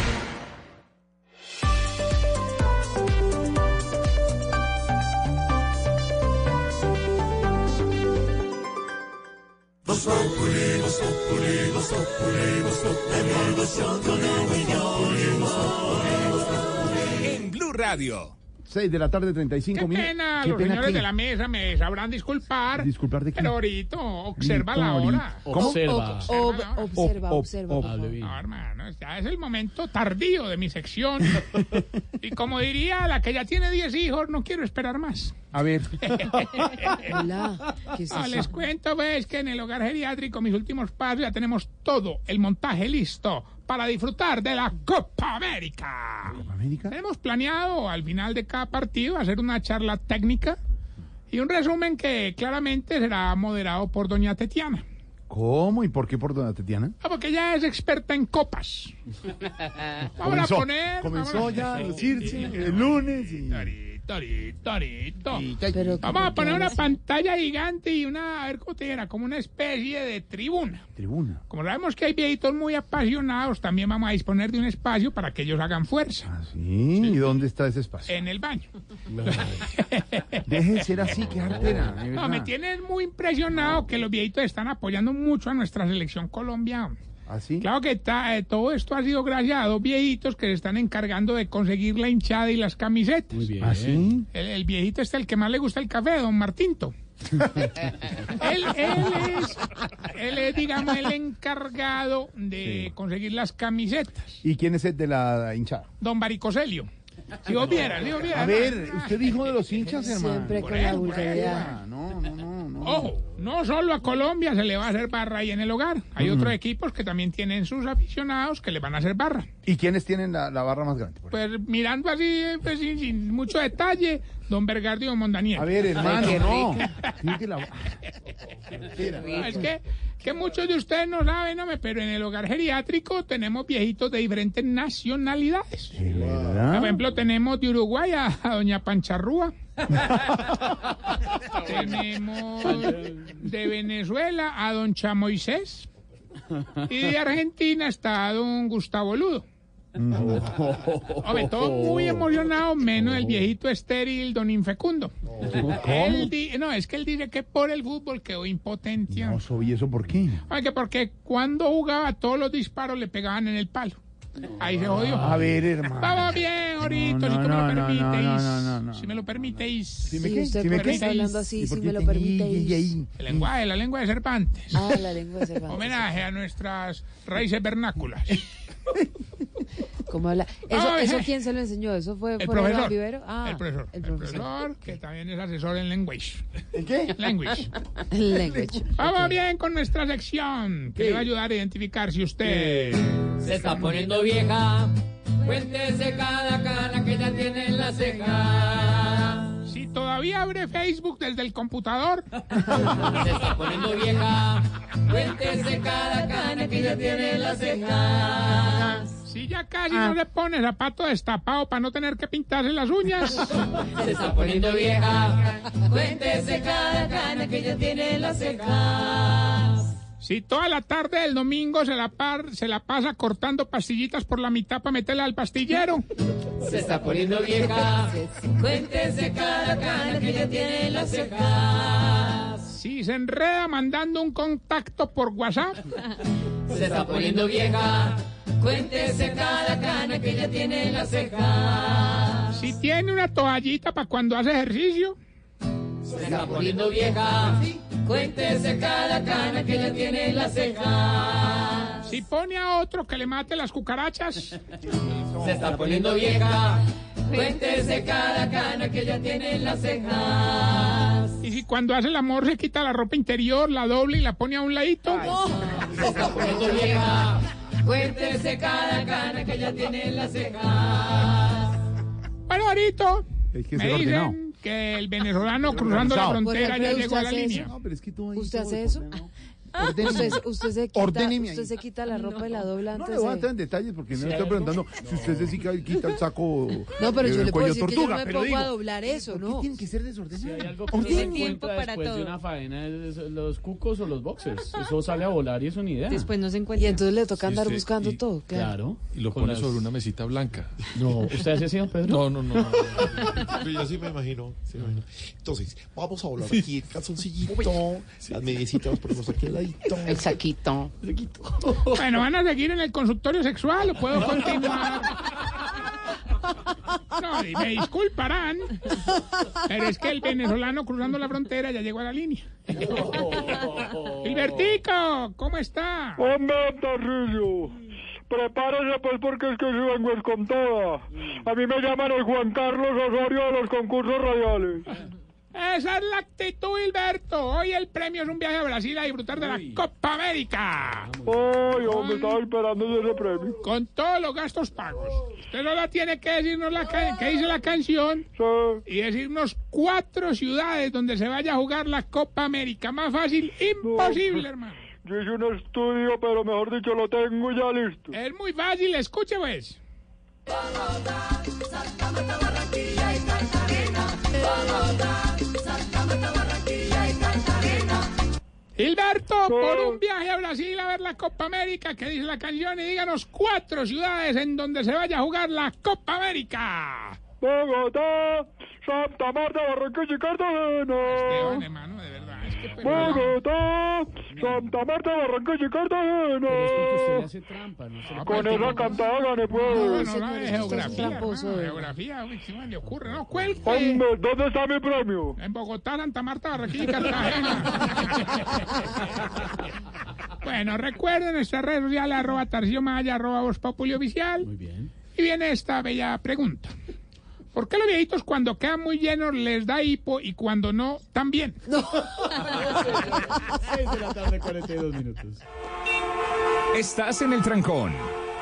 Radio. 6 de la tarde, 35 Qué minutos. pena, Qué los pena señores qué? de la mesa me sabrán disculpar. ¿Disculpar de qué? Pero ahorita, observa la hora. ¿Cómo? Observa. Observa, Ob- observa, observa, por favor. No, hermano, ya es el momento tardío de mi sección. y como diría la que ya tiene 10 hijos, no quiero esperar más. A ver. Hola, ¿qué es No, eso? les cuento, ves, que en el hogar geriátrico, mis últimos pasos, ya tenemos todo el montaje listo para disfrutar de la Copa América. América? Tenemos planeado al final de cada partido hacer una charla técnica y un resumen que claramente será moderado por doña Tetiana. ¿Cómo y por qué por dona Tetiana? Ah, porque ella es experta en copas. Vamos a poner. comenzó ya a lucirse el lunes y... Torito, torito. Pero Vamos ¿cómo a poner una pantalla gigante y una, a ver cómo te dijera, como una especie de tribuna. Tribuna. Como sabemos que hay viejitos muy apasionados, también vamos a disponer de un espacio para que ellos hagan fuerza. ¿Sí? ¿Y dónde está ese espacio? En el baño. Deje de ser así, que artera. No, me tienes muy impresionado que los viejitos están apoyando mucho a nuestra selección Colombia. ¿Así? Claro que ta- eh, todo esto ha sido gracias a dos viejitos que se están encargando de conseguir la hinchada y las camisetas. Muy bien. ¿Ah, sí? El, el viejito este, el que más le gusta el café, don Martinto. él, él es, él es, digamos, el encargado de conseguir las camisetas. ¿Y quién es el de la hinchada? Don Baricoselio. Si vos vieras, si vos vieras. A ver, usted dijo de los hinchas, hermano. Siempre con la vulgaridad. No, no, no, no. Ojo, no solo a Colombia se le va a hacer barra ahí en el hogar. Hay otros equipos que también tienen sus aficionados que le van a hacer barra. ¿Y quiénes tienen la, la barra más grande? Pues mirando así, pues, sin, sin mucho detalle, don Bergardio y don Mondaniel. A ver, hermano, Ay, no. rico. Sí que la- No, es que, que muchos de ustedes no saben, hombre, pero en el hogar geriátrico tenemos viejitos de diferentes nacionalidades. Por ejemplo, tenemos de Uruguay a, a doña Pancharrúa. Tenemos de Venezuela a don Chamoisés. Y de Argentina está don Gustavo Ludo. Hombre, todos muy emocionados, menos el viejito estéril, don Infecundo. Él di- no, es que él dice que por el fútbol quedó impotente. No, ¿y eso por qué? Porque cuando jugaba todos los disparos le pegaban en el palo. Ahí se jodió. A ver, hermano. Vamos bien, ahorita, No, si no, tú me lo no, no, permitéis. no, no, no, no. Si me lo permitéis. Usted por qué está hablando así, si me lo permitéis. El lenguaje, la lengua de Cervantes. Ah, la lengua de Cervantes. Homenaje a nuestras raíces vernáculas. ¿Cómo habla? ¿Eso, Ah, ¿Eso eh. quién se lo enseñó? ¿Eso fue El profesor. Vivero? Ah, el profesor. El El profesor. que también es asesor en language. ¿En qué? Language. Language. Vamos bien con nuestra sección, que le va a ayudar a identificar si usted... Se está poniendo vieja. Cuéntese cada cana que ya tiene en la ceja. Si todavía abre Facebook desde el computador, Se está poniendo vieja. Cuéntese cada cana que ya tiene en la ceja. si ya casi no le pone zapato destapado para no tener que pintarse las uñas, Se está poniendo vieja. Cuéntese cada cana que ya tiene en la ceja. Si toda la tarde del domingo se la, par- se la pasa cortando pastillitas por la mitad para meterla al pastillero, Se está poniendo vieja. Cuéntese cada cana que ya tiene en la ceja. si se enreda mandando un contacto por WhatsApp, Se está poniendo vieja. Cuéntese cada cana que ya tiene en la ceja. si tiene una toallita para cuando hace ejercicio, Se está poniendo vieja. Cuéntese cada cana que ya tiene en la ceja. si pone a otro que le mate las cucarachas, Se está poniendo vieja. Cuéntese cada cana que ya tiene en la ceja. y si cuando hace el amor se quita la ropa interior, la doble y la pone a un ladito. Se está poniendo vieja. Cuéntese cada cana que ya tiene en la ceja. Bueno, ahorito Hay que me dicen ordenado. Que el venezolano cruzando la frontera ya llegó a la ¿usted hace línea. eso? No, pero es que tú ahí ¿Usted hace eso? Ordenado. Usted, usted se quita, usted se quita la ropa y la dobla No antes le voy a entrar en detalles porque no le estoy preguntando si usted se quita- el saco No, pero eh, yo le puedo decir que yo tortuga, no me pongo digo, a doblar eso, ¿por qué ¿no? tiene que ser desordenado? Si hay algo que uno tiempo encuentra para después todo. de una faena es los cucos o los boxers. Eso sale a volar y eso ni idea. Después no se Y encuentra. entonces le toca Sí, andar usted- buscando y- todo, claro. Claro. Y lo pone las- sobre una mesita blanca. No, ¿usted hace así, don Pedro? No, no, no. no. Yo sí me imagino, sí me. Entonces, vamos a hablar aquí el calzoncillito, las mediecitas ponemos aquí al ladito. El saquito. Bueno, van a seguir en el consultorio sexual o puedo continuar. No, y me disculparán, pero es que el venezolano cruzando la frontera ya llegó a la línea. Gilbertico, ¿cómo está? Hombre, Tarrillo, prepárese pues porque es que si vengo es con toda. A mí me llaman el Juan Carlos Osorio de los concursos radiales. Esa es la actitud, Gilberto. Hoy el premio es un viaje a Brasil a disfrutar de la Copa América. Ay, hombre, estaba esperando ese premio. Con todos los gastos pagos. Usted solo tiene que decirnos la qué dice la canción y decirnos cuatro ciudades donde se vaya a jugar la Copa América. Más fácil, imposible, hermano. Yo hice un estudio, pero mejor dicho, lo tengo ya listo. Es muy fácil, escuche pues. Gilberto, por un viaje a Brasil a ver la Copa América, que dice la canción, y díganos cuatro ciudades en donde se vaya a jugar la Copa América. Bogotá, Santa Marta, Barranquilla y Cartagena. Esteban, hermano, de verdad. Es Bogotá, Santa Marta, Barranquilla y Cartagena. Hace trampa, no se Con esa cantada gané, No, pues. no, no, de geografía. tramposo, no, de- geografía, uy, ¿qué más le ocurre? No. Hombre, ¿dónde está mi premio? En Bogotá, Santa Marta, Barranquilla y Cartagena. bueno, recuerden nuestras redes sociales, arroba Tarcisio Maya, arroba Voz Populi Oficial. Muy bien. Y viene esta bella pregunta. ¿Por qué los viejitos cuando quedan muy llenos les da hipo y cuando no, también? No. 6 de la tarde, 42 minutos. Estás en el trancón.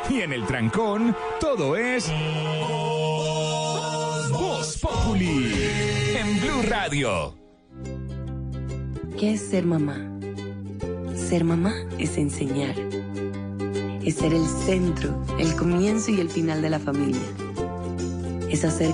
Y en el trancón, todo es. Voz Populi. En Blue Radio. ¿Qué es ser mamá? Ser mamá es enseñar. Es ser el centro, el comienzo y el final de la familia. Es hacer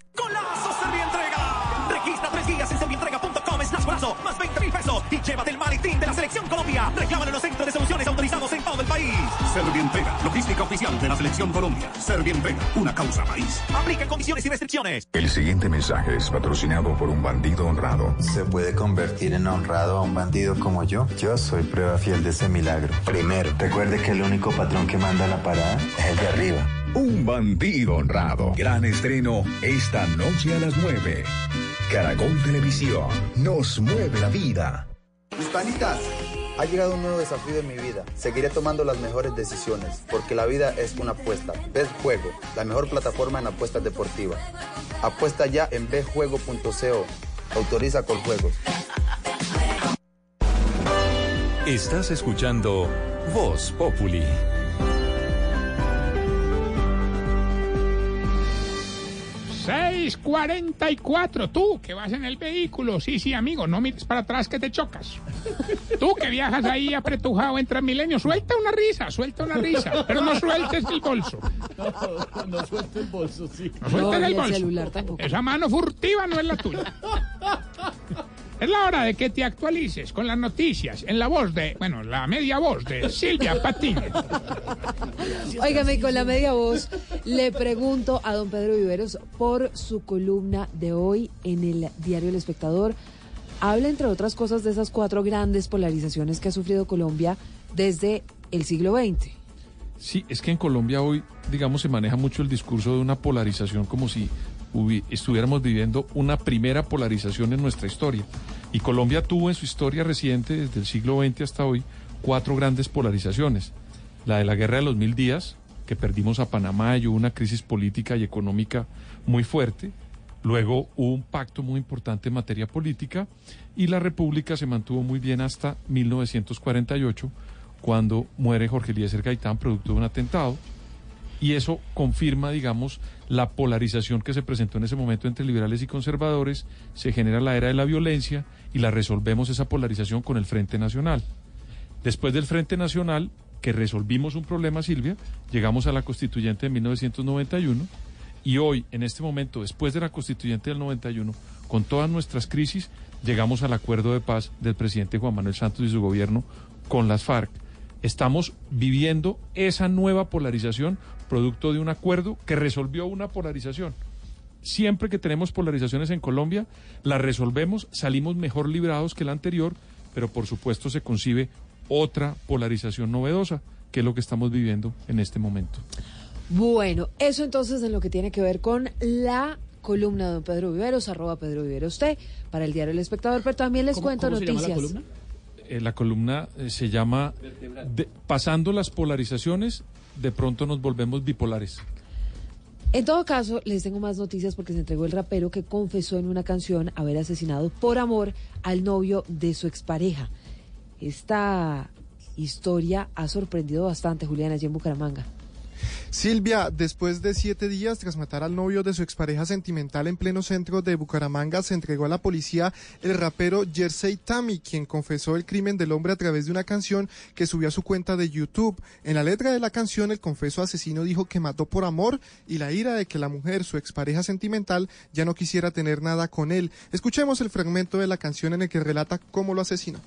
De la Selección Colombia. Reclámalo en los centros de soluciones autorizados en todo el país. Servientrega, logística oficial de la Selección Colombia. Servientrega, una causa país. Aplica condiciones y restricciones. El siguiente mensaje es patrocinado por un bandido honrado. ¿Se puede convertir en honrado a un bandido como yo? Yo soy prueba fiel de ese milagro. Primero, recuerde que el único patrón que manda la parada es el de arriba. Un bandido honrado. Gran estreno esta noche a las 9. Caracol Televisión nos mueve la vida. Mis ha llegado un nuevo desafío en mi vida. Seguiré tomando las mejores decisiones, porque la vida es una apuesta. Bet Juego, la mejor plataforma en apuestas deportivas. Apuesta ya en betjuego.co. Autoriza con juegos. Estás escuchando Voz Populi. Cuatro. Tú que vas en el vehículo. Sí, sí, amigo. No mires para atrás que te chocas. Tú que viajas ahí apretujado en Transmilenio. Suelta una risa, suelta una risa. Pero no sueltes el bolso. No, no suelte el bolso, sí. No sueltes No, el el bolso. celular tampoco. Esa mano furtiva no es la tuya. Es la hora de que te actualices con las noticias en la voz de, bueno, la media voz de Silvia Patiño. Óigame, con la media voz le pregunto a don Pedro Viveros por su columna de hoy en el diario El Espectador. Habla, entre otras cosas, de esas cuatro grandes polarizaciones que ha sufrido Colombia desde el siglo XX. Sí, es que en Colombia hoy, digamos, se maneja mucho el discurso de una polarización como si estuviéramos viviendo una primera polarización en nuestra historia. Y Colombia tuvo en su historia reciente, desde el siglo XX hasta hoy, cuatro grandes polarizaciones. La de la Guerra de los Mil Días, que perdimos a Panamá y hubo una crisis política y económica muy fuerte. Luego hubo un pacto muy importante en materia política y la República se mantuvo muy bien hasta 1948, cuando muere Jorge Eliezer Gaitán producto de un atentado. Y eso confirma, digamos, la polarización que se presentó en ese momento entre liberales y conservadores, se genera la era de la violencia y la resolvemos esa polarización con el Frente Nacional. Después del Frente Nacional, que resolvimos un problema, Silvia, llegamos a la constituyente de 1991 y hoy, en este momento, después de la constituyente del 91, con todas nuestras crisis, llegamos al acuerdo de paz del presidente Juan Manuel Santos y su gobierno con las FARC. Estamos viviendo esa nueva polarización producto de un acuerdo que resolvió una polarización. Siempre que tenemos polarizaciones en Colombia, las resolvemos, salimos mejor librados que la anterior, pero por supuesto se concibe otra polarización novedosa, que es lo que estamos viviendo en este momento. Bueno, eso entonces en lo que tiene que ver con la columna de don Pedro Viveros, arroba Pedro Viveros T, para el diario El Espectador, pero también les ¿Cómo- cuento cómo se llama la noticias. columna? Eh, la columna eh, se llama de- Pasando las polarizaciones, de pronto nos volvemos bipolares. En todo caso, les tengo más noticias porque se entregó el rapero que confesó en una canción haber asesinado por amor al novio de su expareja. Esta historia ha sorprendido bastante, Juliana, allí en Bucaramanga. Silvia, después de siete días tras matar al novio de su expareja sentimental en pleno centro de Bucaramanga, se entregó a la policía el rapero Jersey Tammy, quien confesó el crimen del hombre a través de una canción que subió a su cuenta de YouTube. En la letra de la canción, el confeso asesino dijo que mató por amor y la ira de que la mujer, su expareja sentimental, ya no quisiera tener nada con él. Escuchemos el fragmento de la canción en el que relata cómo lo asesinó.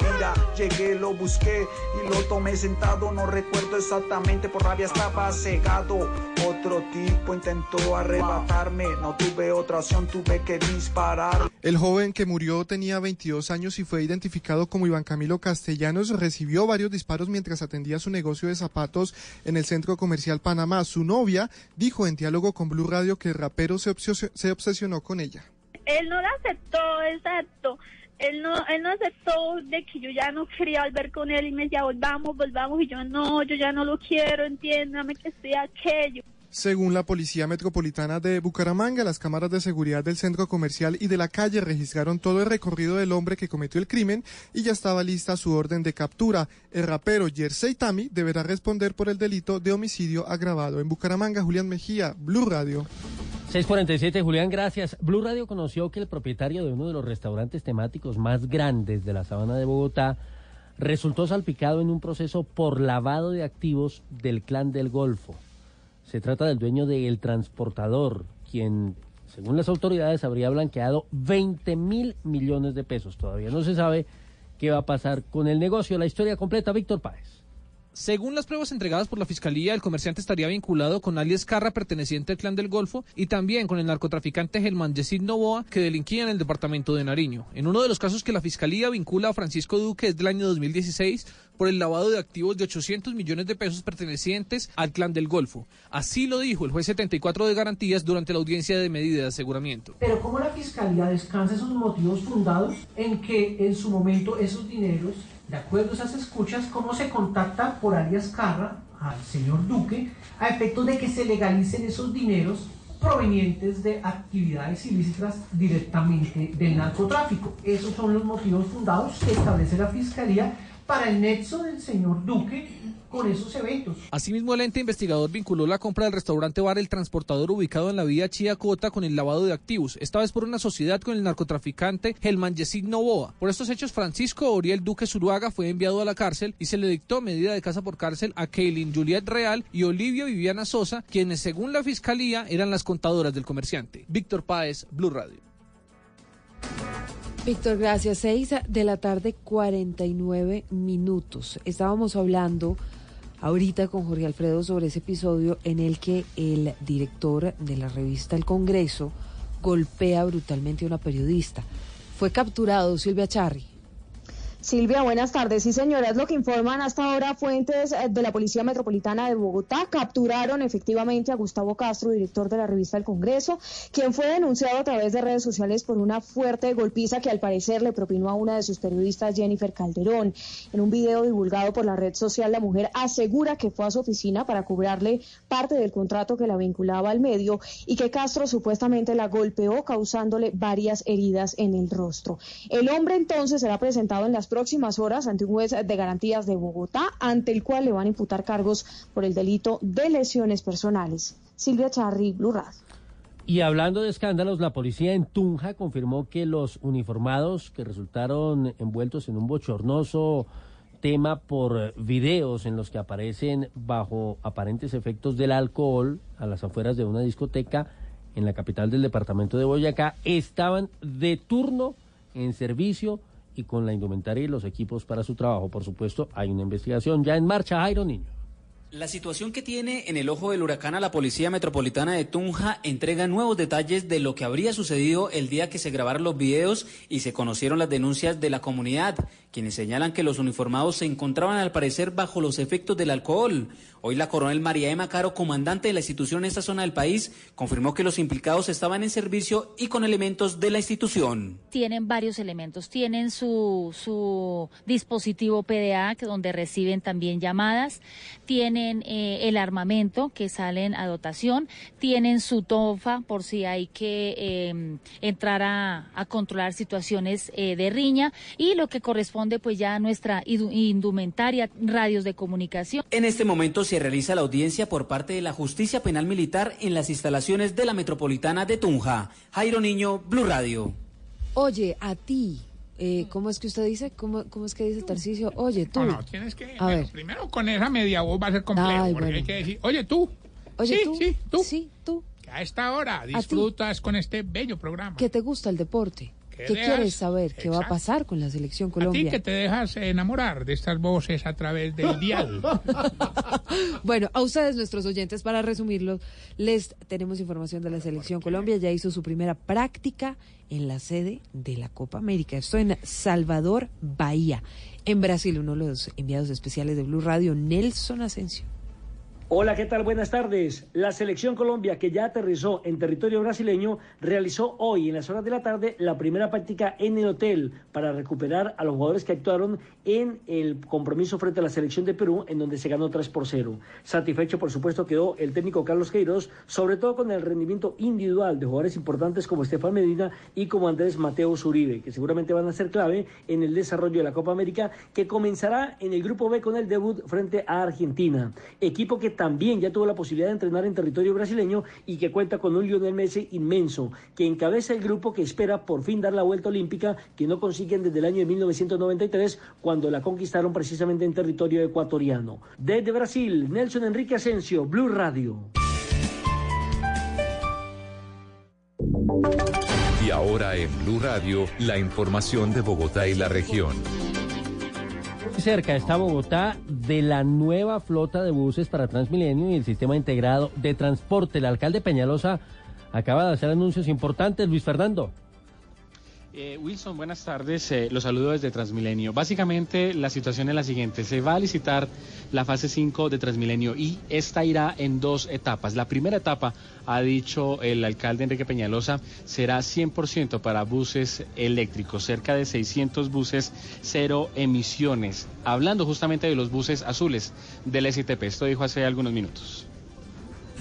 Mira, llegué, lo busqué y lo tomé sentado. No recuerdo exactamente, por rabia estaba cegado. Otro tipo intentó arrebatarme. No tuve otra opción, tuve que disparar. El joven que murió tenía 22 años y fue identificado como Iván Camilo Castellanos. Recibió varios disparos mientras atendía su negocio de zapatos en el centro comercial Panamá. Su novia dijo en diálogo con Blue Radio que el rapero se, obsesio- se obsesionó con ella. Él no lo aceptó, exacto. Él no, él no aceptó de que yo ya no quería volver con él y me decía, volvamos, volvamos. Y yo, no, yo ya no lo quiero, entiéndame que estoy aquello. Según la Policía Metropolitana de Bucaramanga, las cámaras de seguridad del centro comercial y de la calle registraron todo el recorrido del hombre que cometió el crimen y ya estaba lista su orden de captura. El rapero Jersey Tami deberá responder por el delito de homicidio agravado. En Bucaramanga, Julián Mejía, Blue Radio. 647, Julián, gracias. Blue Radio conoció que el propietario de uno de los restaurantes temáticos más grandes de la sabana de Bogotá resultó salpicado en un proceso por lavado de activos del clan del Golfo. Se trata del dueño de El Transportador, quien, según las autoridades, habría blanqueado 20 mil millones de pesos. Todavía no se sabe qué va a pasar con el negocio. La historia completa, Víctor Páez. Según las pruebas entregadas por la Fiscalía, el comerciante estaría vinculado con alias Carra, perteneciente al Clan del Golfo, y también con el narcotraficante Gelman Yesid Novoa, que delinquía en el departamento de Nariño. En uno de los casos que la Fiscalía vincula a Francisco Duque es del año 2016 por el lavado de activos de 800 millones de pesos pertenecientes al Clan del Golfo. Así lo dijo el juez 74 de garantías durante la audiencia de medida de aseguramiento. Pero ¿cómo la Fiscalía descansa esos motivos fundados en que en su momento esos dineros, de acuerdo a esas escuchas, cómo se contacta por alias Carra al señor Duque a efectos de que se legalicen esos dineros provenientes de actividades ilícitas directamente del narcotráfico? Esos son los motivos fundados que establece la Fiscalía para el nexo del señor Duque con esos eventos. Asimismo, el ente investigador vinculó la compra del restaurante bar El Transportador ubicado en la vía Chiacota con el lavado de activos, esta vez por una sociedad con el narcotraficante Gelman Yesid Novoa. Por estos hechos, Francisco Oriel Duque Zuluaga fue enviado a la cárcel y se le dictó medida de casa por cárcel a Kaylin Juliet Real y Olivia Viviana Sosa, quienes según la fiscalía eran las contadoras del comerciante. Víctor Páez, Blue Radio. Víctor, gracias. Seis de la tarde, 49 minutos. Estábamos hablando ahorita con Jorge Alfredo sobre ese episodio en el que el director de la revista El Congreso golpea brutalmente a una periodista. Fue capturado Silvia Charri. Silvia, buenas tardes. Sí, señora, lo que informan hasta ahora fuentes eh, de la Policía Metropolitana de Bogotá. Capturaron efectivamente a Gustavo Castro, director de la revista El Congreso, quien fue denunciado a través de redes sociales por una fuerte golpiza que al parecer le propinó a una de sus periodistas, Jennifer Calderón. En un video divulgado por la red social, la mujer asegura que fue a su oficina para cobrarle parte del contrato que la vinculaba al medio y que Castro supuestamente la golpeó causándole varias heridas en el rostro. El hombre entonces será presentado en las próximas horas ante un juez de garantías de Bogotá, ante el cual le van a imputar cargos por el delito de lesiones personales. Silvia Charri. Y hablando de escándalos, la policía en Tunja confirmó que los uniformados que resultaron envueltos en un bochornoso tema por videos en los que aparecen bajo aparentes efectos del alcohol a las afueras de una discoteca en la capital del departamento de Boyacá estaban de turno en servicio y con la indumentaria y los equipos para su trabajo. Por supuesto, hay una investigación ya en marcha, Jairo Niño. La situación que tiene en el ojo del huracán a la Policía Metropolitana de Tunja entrega nuevos detalles de lo que habría sucedido el día que se grabaron los videos y se conocieron las denuncias de la comunidad, quienes señalan que los uniformados se encontraban al parecer bajo los efectos del alcohol. Hoy la coronel María Emma Caro, comandante de la institución en esta zona del país, confirmó que los implicados estaban en servicio y con elementos de la institución. Tienen varios elementos, tienen su, su dispositivo PDA, donde reciben también llamadas, tienen tienen eh, el armamento que salen a dotación, tienen su tofa por si hay que eh, entrar a, a controlar situaciones eh, de riña y lo que corresponde pues ya a nuestra indumentaria, radios de comunicación. En este momento se realiza la audiencia por parte de la Justicia Penal Militar en las instalaciones de la Metropolitana de Tunja. Jairo Niño, Blue Radio. Oye, a ti, eh, ¿cómo es que usted dice? ¿Cómo, cómo es que dice Tarcicio? Oye, tú. No, no, tienes que. A bueno, ver. primero con esa media voz va a ser complejo, Ay, porque bueno. hay que decir, oye tú. Oye, sí, tú. sí, tú. Sí, tú. Que a esta hora disfrutas con este bello programa. ¿Qué te gusta el deporte? ¿Qué quieres saber? ¿Qué va a pasar con la selección A ti Colombia? que te dejas enamorar de estas voces a través del dial. Bueno, a ustedes, nuestros oyentes, para resumirlo, les tenemos información de la selección Colombia. Ya hizo su primera práctica en la sede de la Copa América. Esto en Salvador, Bahía. En Brasil, uno de los enviados especiales de Blue Radio, Nelson Asensio. Hola, ¿qué tal? Buenas tardes. La selección Colombia, que ya aterrizó en territorio brasileño, realizó hoy en las horas de la tarde la primera práctica en el hotel para recuperar a los jugadores que actuaron en el compromiso frente a la selección de Perú, en donde se ganó 3 por 0. Satisfecho, por supuesto, quedó el técnico Carlos Queiroz, sobre todo con el rendimiento individual de jugadores importantes como Estefan Medina y como Andrés Mateo Zuribe, que seguramente van a ser clave en el desarrollo de la Copa América, que comenzará en el Grupo B con el debut frente a Argentina. Equipo que también ya tuvo la posibilidad de entrenar en territorio brasileño y que cuenta con un Lionel Messi inmenso, que encabeza el grupo que espera por fin dar la vuelta olímpica que no consiguen desde el año de 1993 cuando la conquistaron precisamente en territorio ecuatoriano. Desde Brasil, Nelson Enrique Asensio, Blue Radio. Y ahora en Blue Radio, la información de Bogotá y la región. Cerca está Bogotá de la nueva flota de buses para Transmilenio y el sistema integrado de transporte. El alcalde Peñalosa acaba de hacer anuncios importantes. Luis Fernando. Eh, Wilson, buenas tardes. Eh, los saludo desde Transmilenio. Básicamente la situación es la siguiente. Se va a licitar la fase 5 de Transmilenio y esta irá en dos etapas. La primera etapa, ha dicho el alcalde Enrique Peñalosa, será 100% para buses eléctricos, cerca de 600 buses cero emisiones. Hablando justamente de los buses azules del SITP. Esto dijo hace algunos minutos.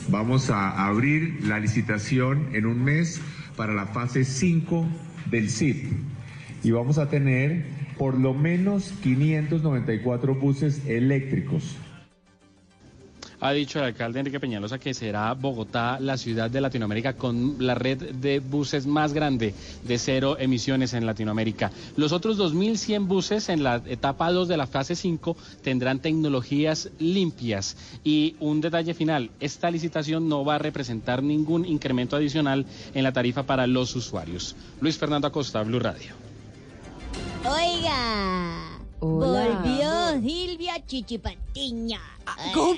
Vamos a abrir la licitación en un mes para la fase 5 del CIP y vamos a tener por lo menos 594 buses eléctricos. Ha dicho el alcalde Enrique Peñalosa que será Bogotá la ciudad de Latinoamérica con la red de buses más grande de cero emisiones en Latinoamérica. Los otros 2.100 buses en la etapa 2 de la fase 5 tendrán tecnologías limpias. Y un detalle final, esta licitación no va a representar ningún incremento adicional en la tarifa para los usuarios. Luis Fernando Acosta, Blue Radio. Oiga. Hola. Volvió Silvia Chichipatiña. ¿Cómo?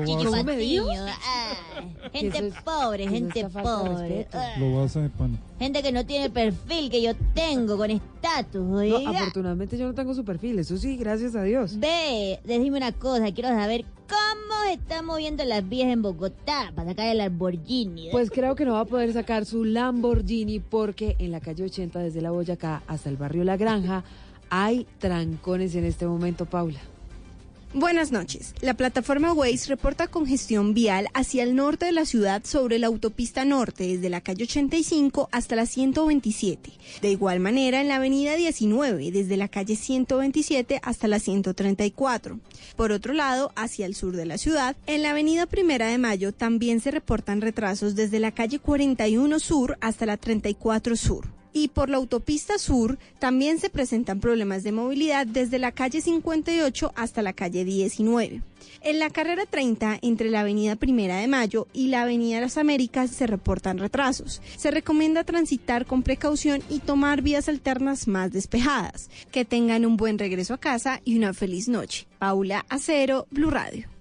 Dijo? ah, ¿Qué gente es pobre, ¿Qué es gente pobre. ah, Lo vas a de pan. gente que no tiene el perfil que yo tengo con estatus, No, afortunadamente yo no tengo su perfil, eso sí, gracias a Dios. Ve, decime una cosa, quiero saber cómo se están moviendo las vías en Bogotá para sacar el Lamborghini. Pues creo que no va a poder sacar su Lamborghini porque en la calle 80 desde la Boyacá hasta el barrio La Granja hay trancones en este momento, Paula. Buenas noches. La plataforma Waze reporta congestión vial hacia el norte de la ciudad sobre la autopista norte, desde la calle 85 hasta la 127. De igual manera, en la avenida 19, desde la calle 127 hasta la 134. Por otro lado, hacia el sur de la ciudad, en la avenida Primera de Mayo también se reportan retrasos desde la calle 41 sur hasta la 34 sur. Y por la autopista sur también se presentan problemas de movilidad desde la calle 58 hasta la calle 19. En la carrera 30, entre la avenida Primera de Mayo y la avenida Las Américas, se reportan retrasos. Se recomienda transitar con precaución y tomar vías alternas más despejadas. Que tengan un buen regreso a casa y una feliz noche. Paula Acero, Blue Radio.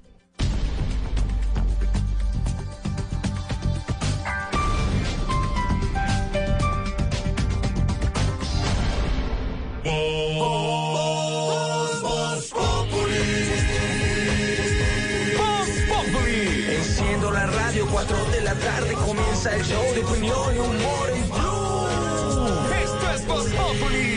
Enciendo la radio, 4 de la tarde comienza el show de opinión y humor en Blue. Esto es Voz Populi.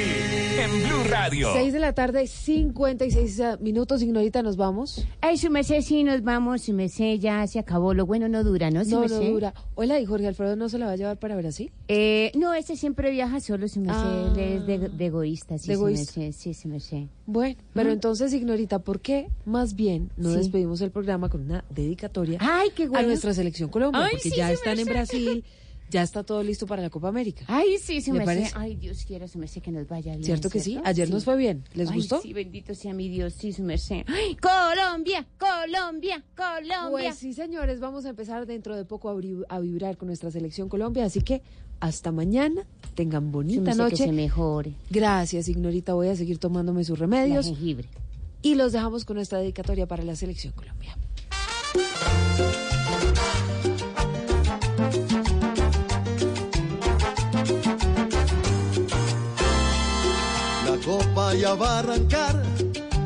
En Blue Radio. 6 de la tarde, 56 minutos. Ignorita, ¿nos vamos? Ay, su merced, sí, nos vamos, su merced, ya se acabó. Lo bueno no dura, ¿no, su No, no dura. Hola, ¿y Jorge Alfredo no se la va a llevar para Brasil? Eh, no, este siempre viaja solo, su merced. Ah. Él es de, de egoísta, sí, De su egoísta. merced, sí, su merced. Bueno, pero ¿Mm? entonces, Ignorita, ¿por qué más bien no Sí. despedimos el programa con una dedicatoria Ay, qué a bueno. nuestra selección Colombia? Ay, porque sí, ya están en. Brasil, ya está todo listo para la Copa América. Ay, sí, su ¿Le merced. parece? Ay, Dios quiera, su merced, que nos vaya bien. ¿Cierto que sí? Ayer nos fue bien. ¿Les Ay, gustó? Sí, bendito sea mi Dios, sí, su merced. Ay, Colombia, Colombia, Colombia. Pues sí, señores, vamos a empezar dentro de poco a, vibrar con nuestra selección Colombia, así que hasta mañana, tengan bonita merced, noche. Que se mejore. Gracias, Ignorita, voy a seguir tomándome sus La remedios jengibre. y los dejamos con esta dedicatoria para la selección Colombia. Copa ya va a arrancar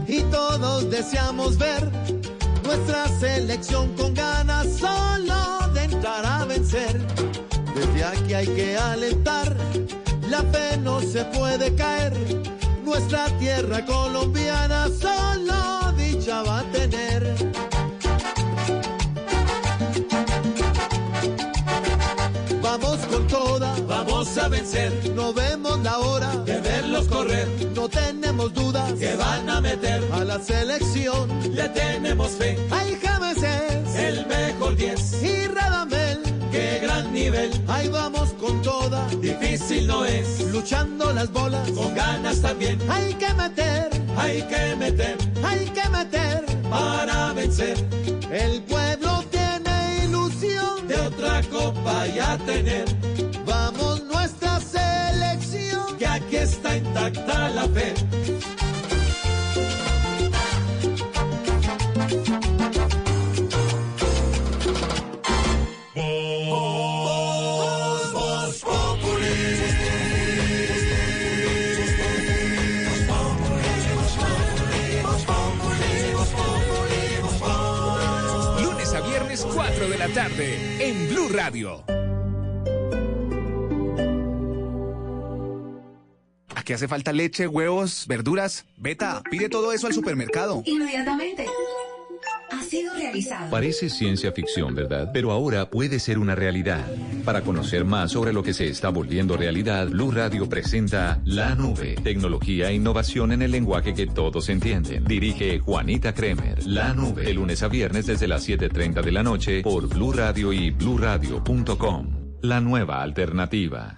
y todos deseamos ver nuestra selección con ganas solo de entrar a vencer. Desde aquí hay que alentar, la fe no se puede caer. Nuestra tierra colombiana solo dicha va a tener. Vamos a vencer. No vemos la hora de verlos correr. No tenemos dudas que van a meter a la selección. Le tenemos fe. Hay James es el mejor 10 y Radamel. Qué gran nivel. Ahí vamos con toda. Difícil no es. Luchando las bolas con ganas también. Hay que meter, hay que meter, hay que meter para vencer. El pueblo tiene ilusión de otra copa ya tener. Lunes a viernes, 4 de la tarde, en Blue Radio. Aquí hace falta leche, huevos, verduras. Beta, pide todo eso al supermercado. Inmediatamente. Ha sido realizado. Parece ciencia ficción, ¿verdad? Pero ahora puede ser una realidad. Para conocer más sobre lo que se está volviendo realidad, Blue Radio presenta La Nube, tecnología e innovación en el lenguaje que todos entienden. Dirige Juanita Kremer. La Nube, de lunes a viernes desde las 7:30 de la noche por Blue Radio y bluradio.com. La nueva alternativa.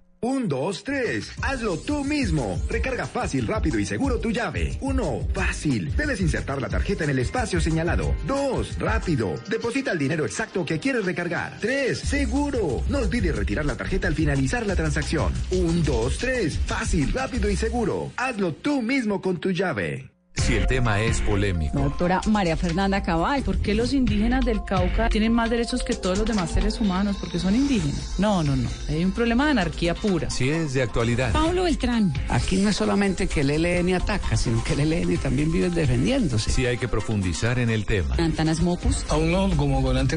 Un, dos, tres. Hazlo tú mismo. Recarga fácil, rápido y seguro tu llave. Uno, fácil. Debes insertar la tarjeta en el espacio señalado. Dos, rápido. Deposita el dinero exacto que quieres recargar. Tres, seguro. No olvides retirar la tarjeta al finalizar la transacción. Un, dos, tres. Fácil, rápido y seguro. Hazlo tú mismo con tu llave. Si el tema es polémico. Doctora María Fernanda Cabal, ¿por qué los indígenas del Cauca tienen más derechos que todos los demás seres humanos? Porque son indígenas. No, no, no. Hay un problema de anarquía pura. Si es de actualidad. Pablo Beltrán. Aquí no es solamente que el ELN ataca, sino que el ELN también vive defendiéndose. Si hay que profundizar en el tema. Antanas Mocus. A uno como volante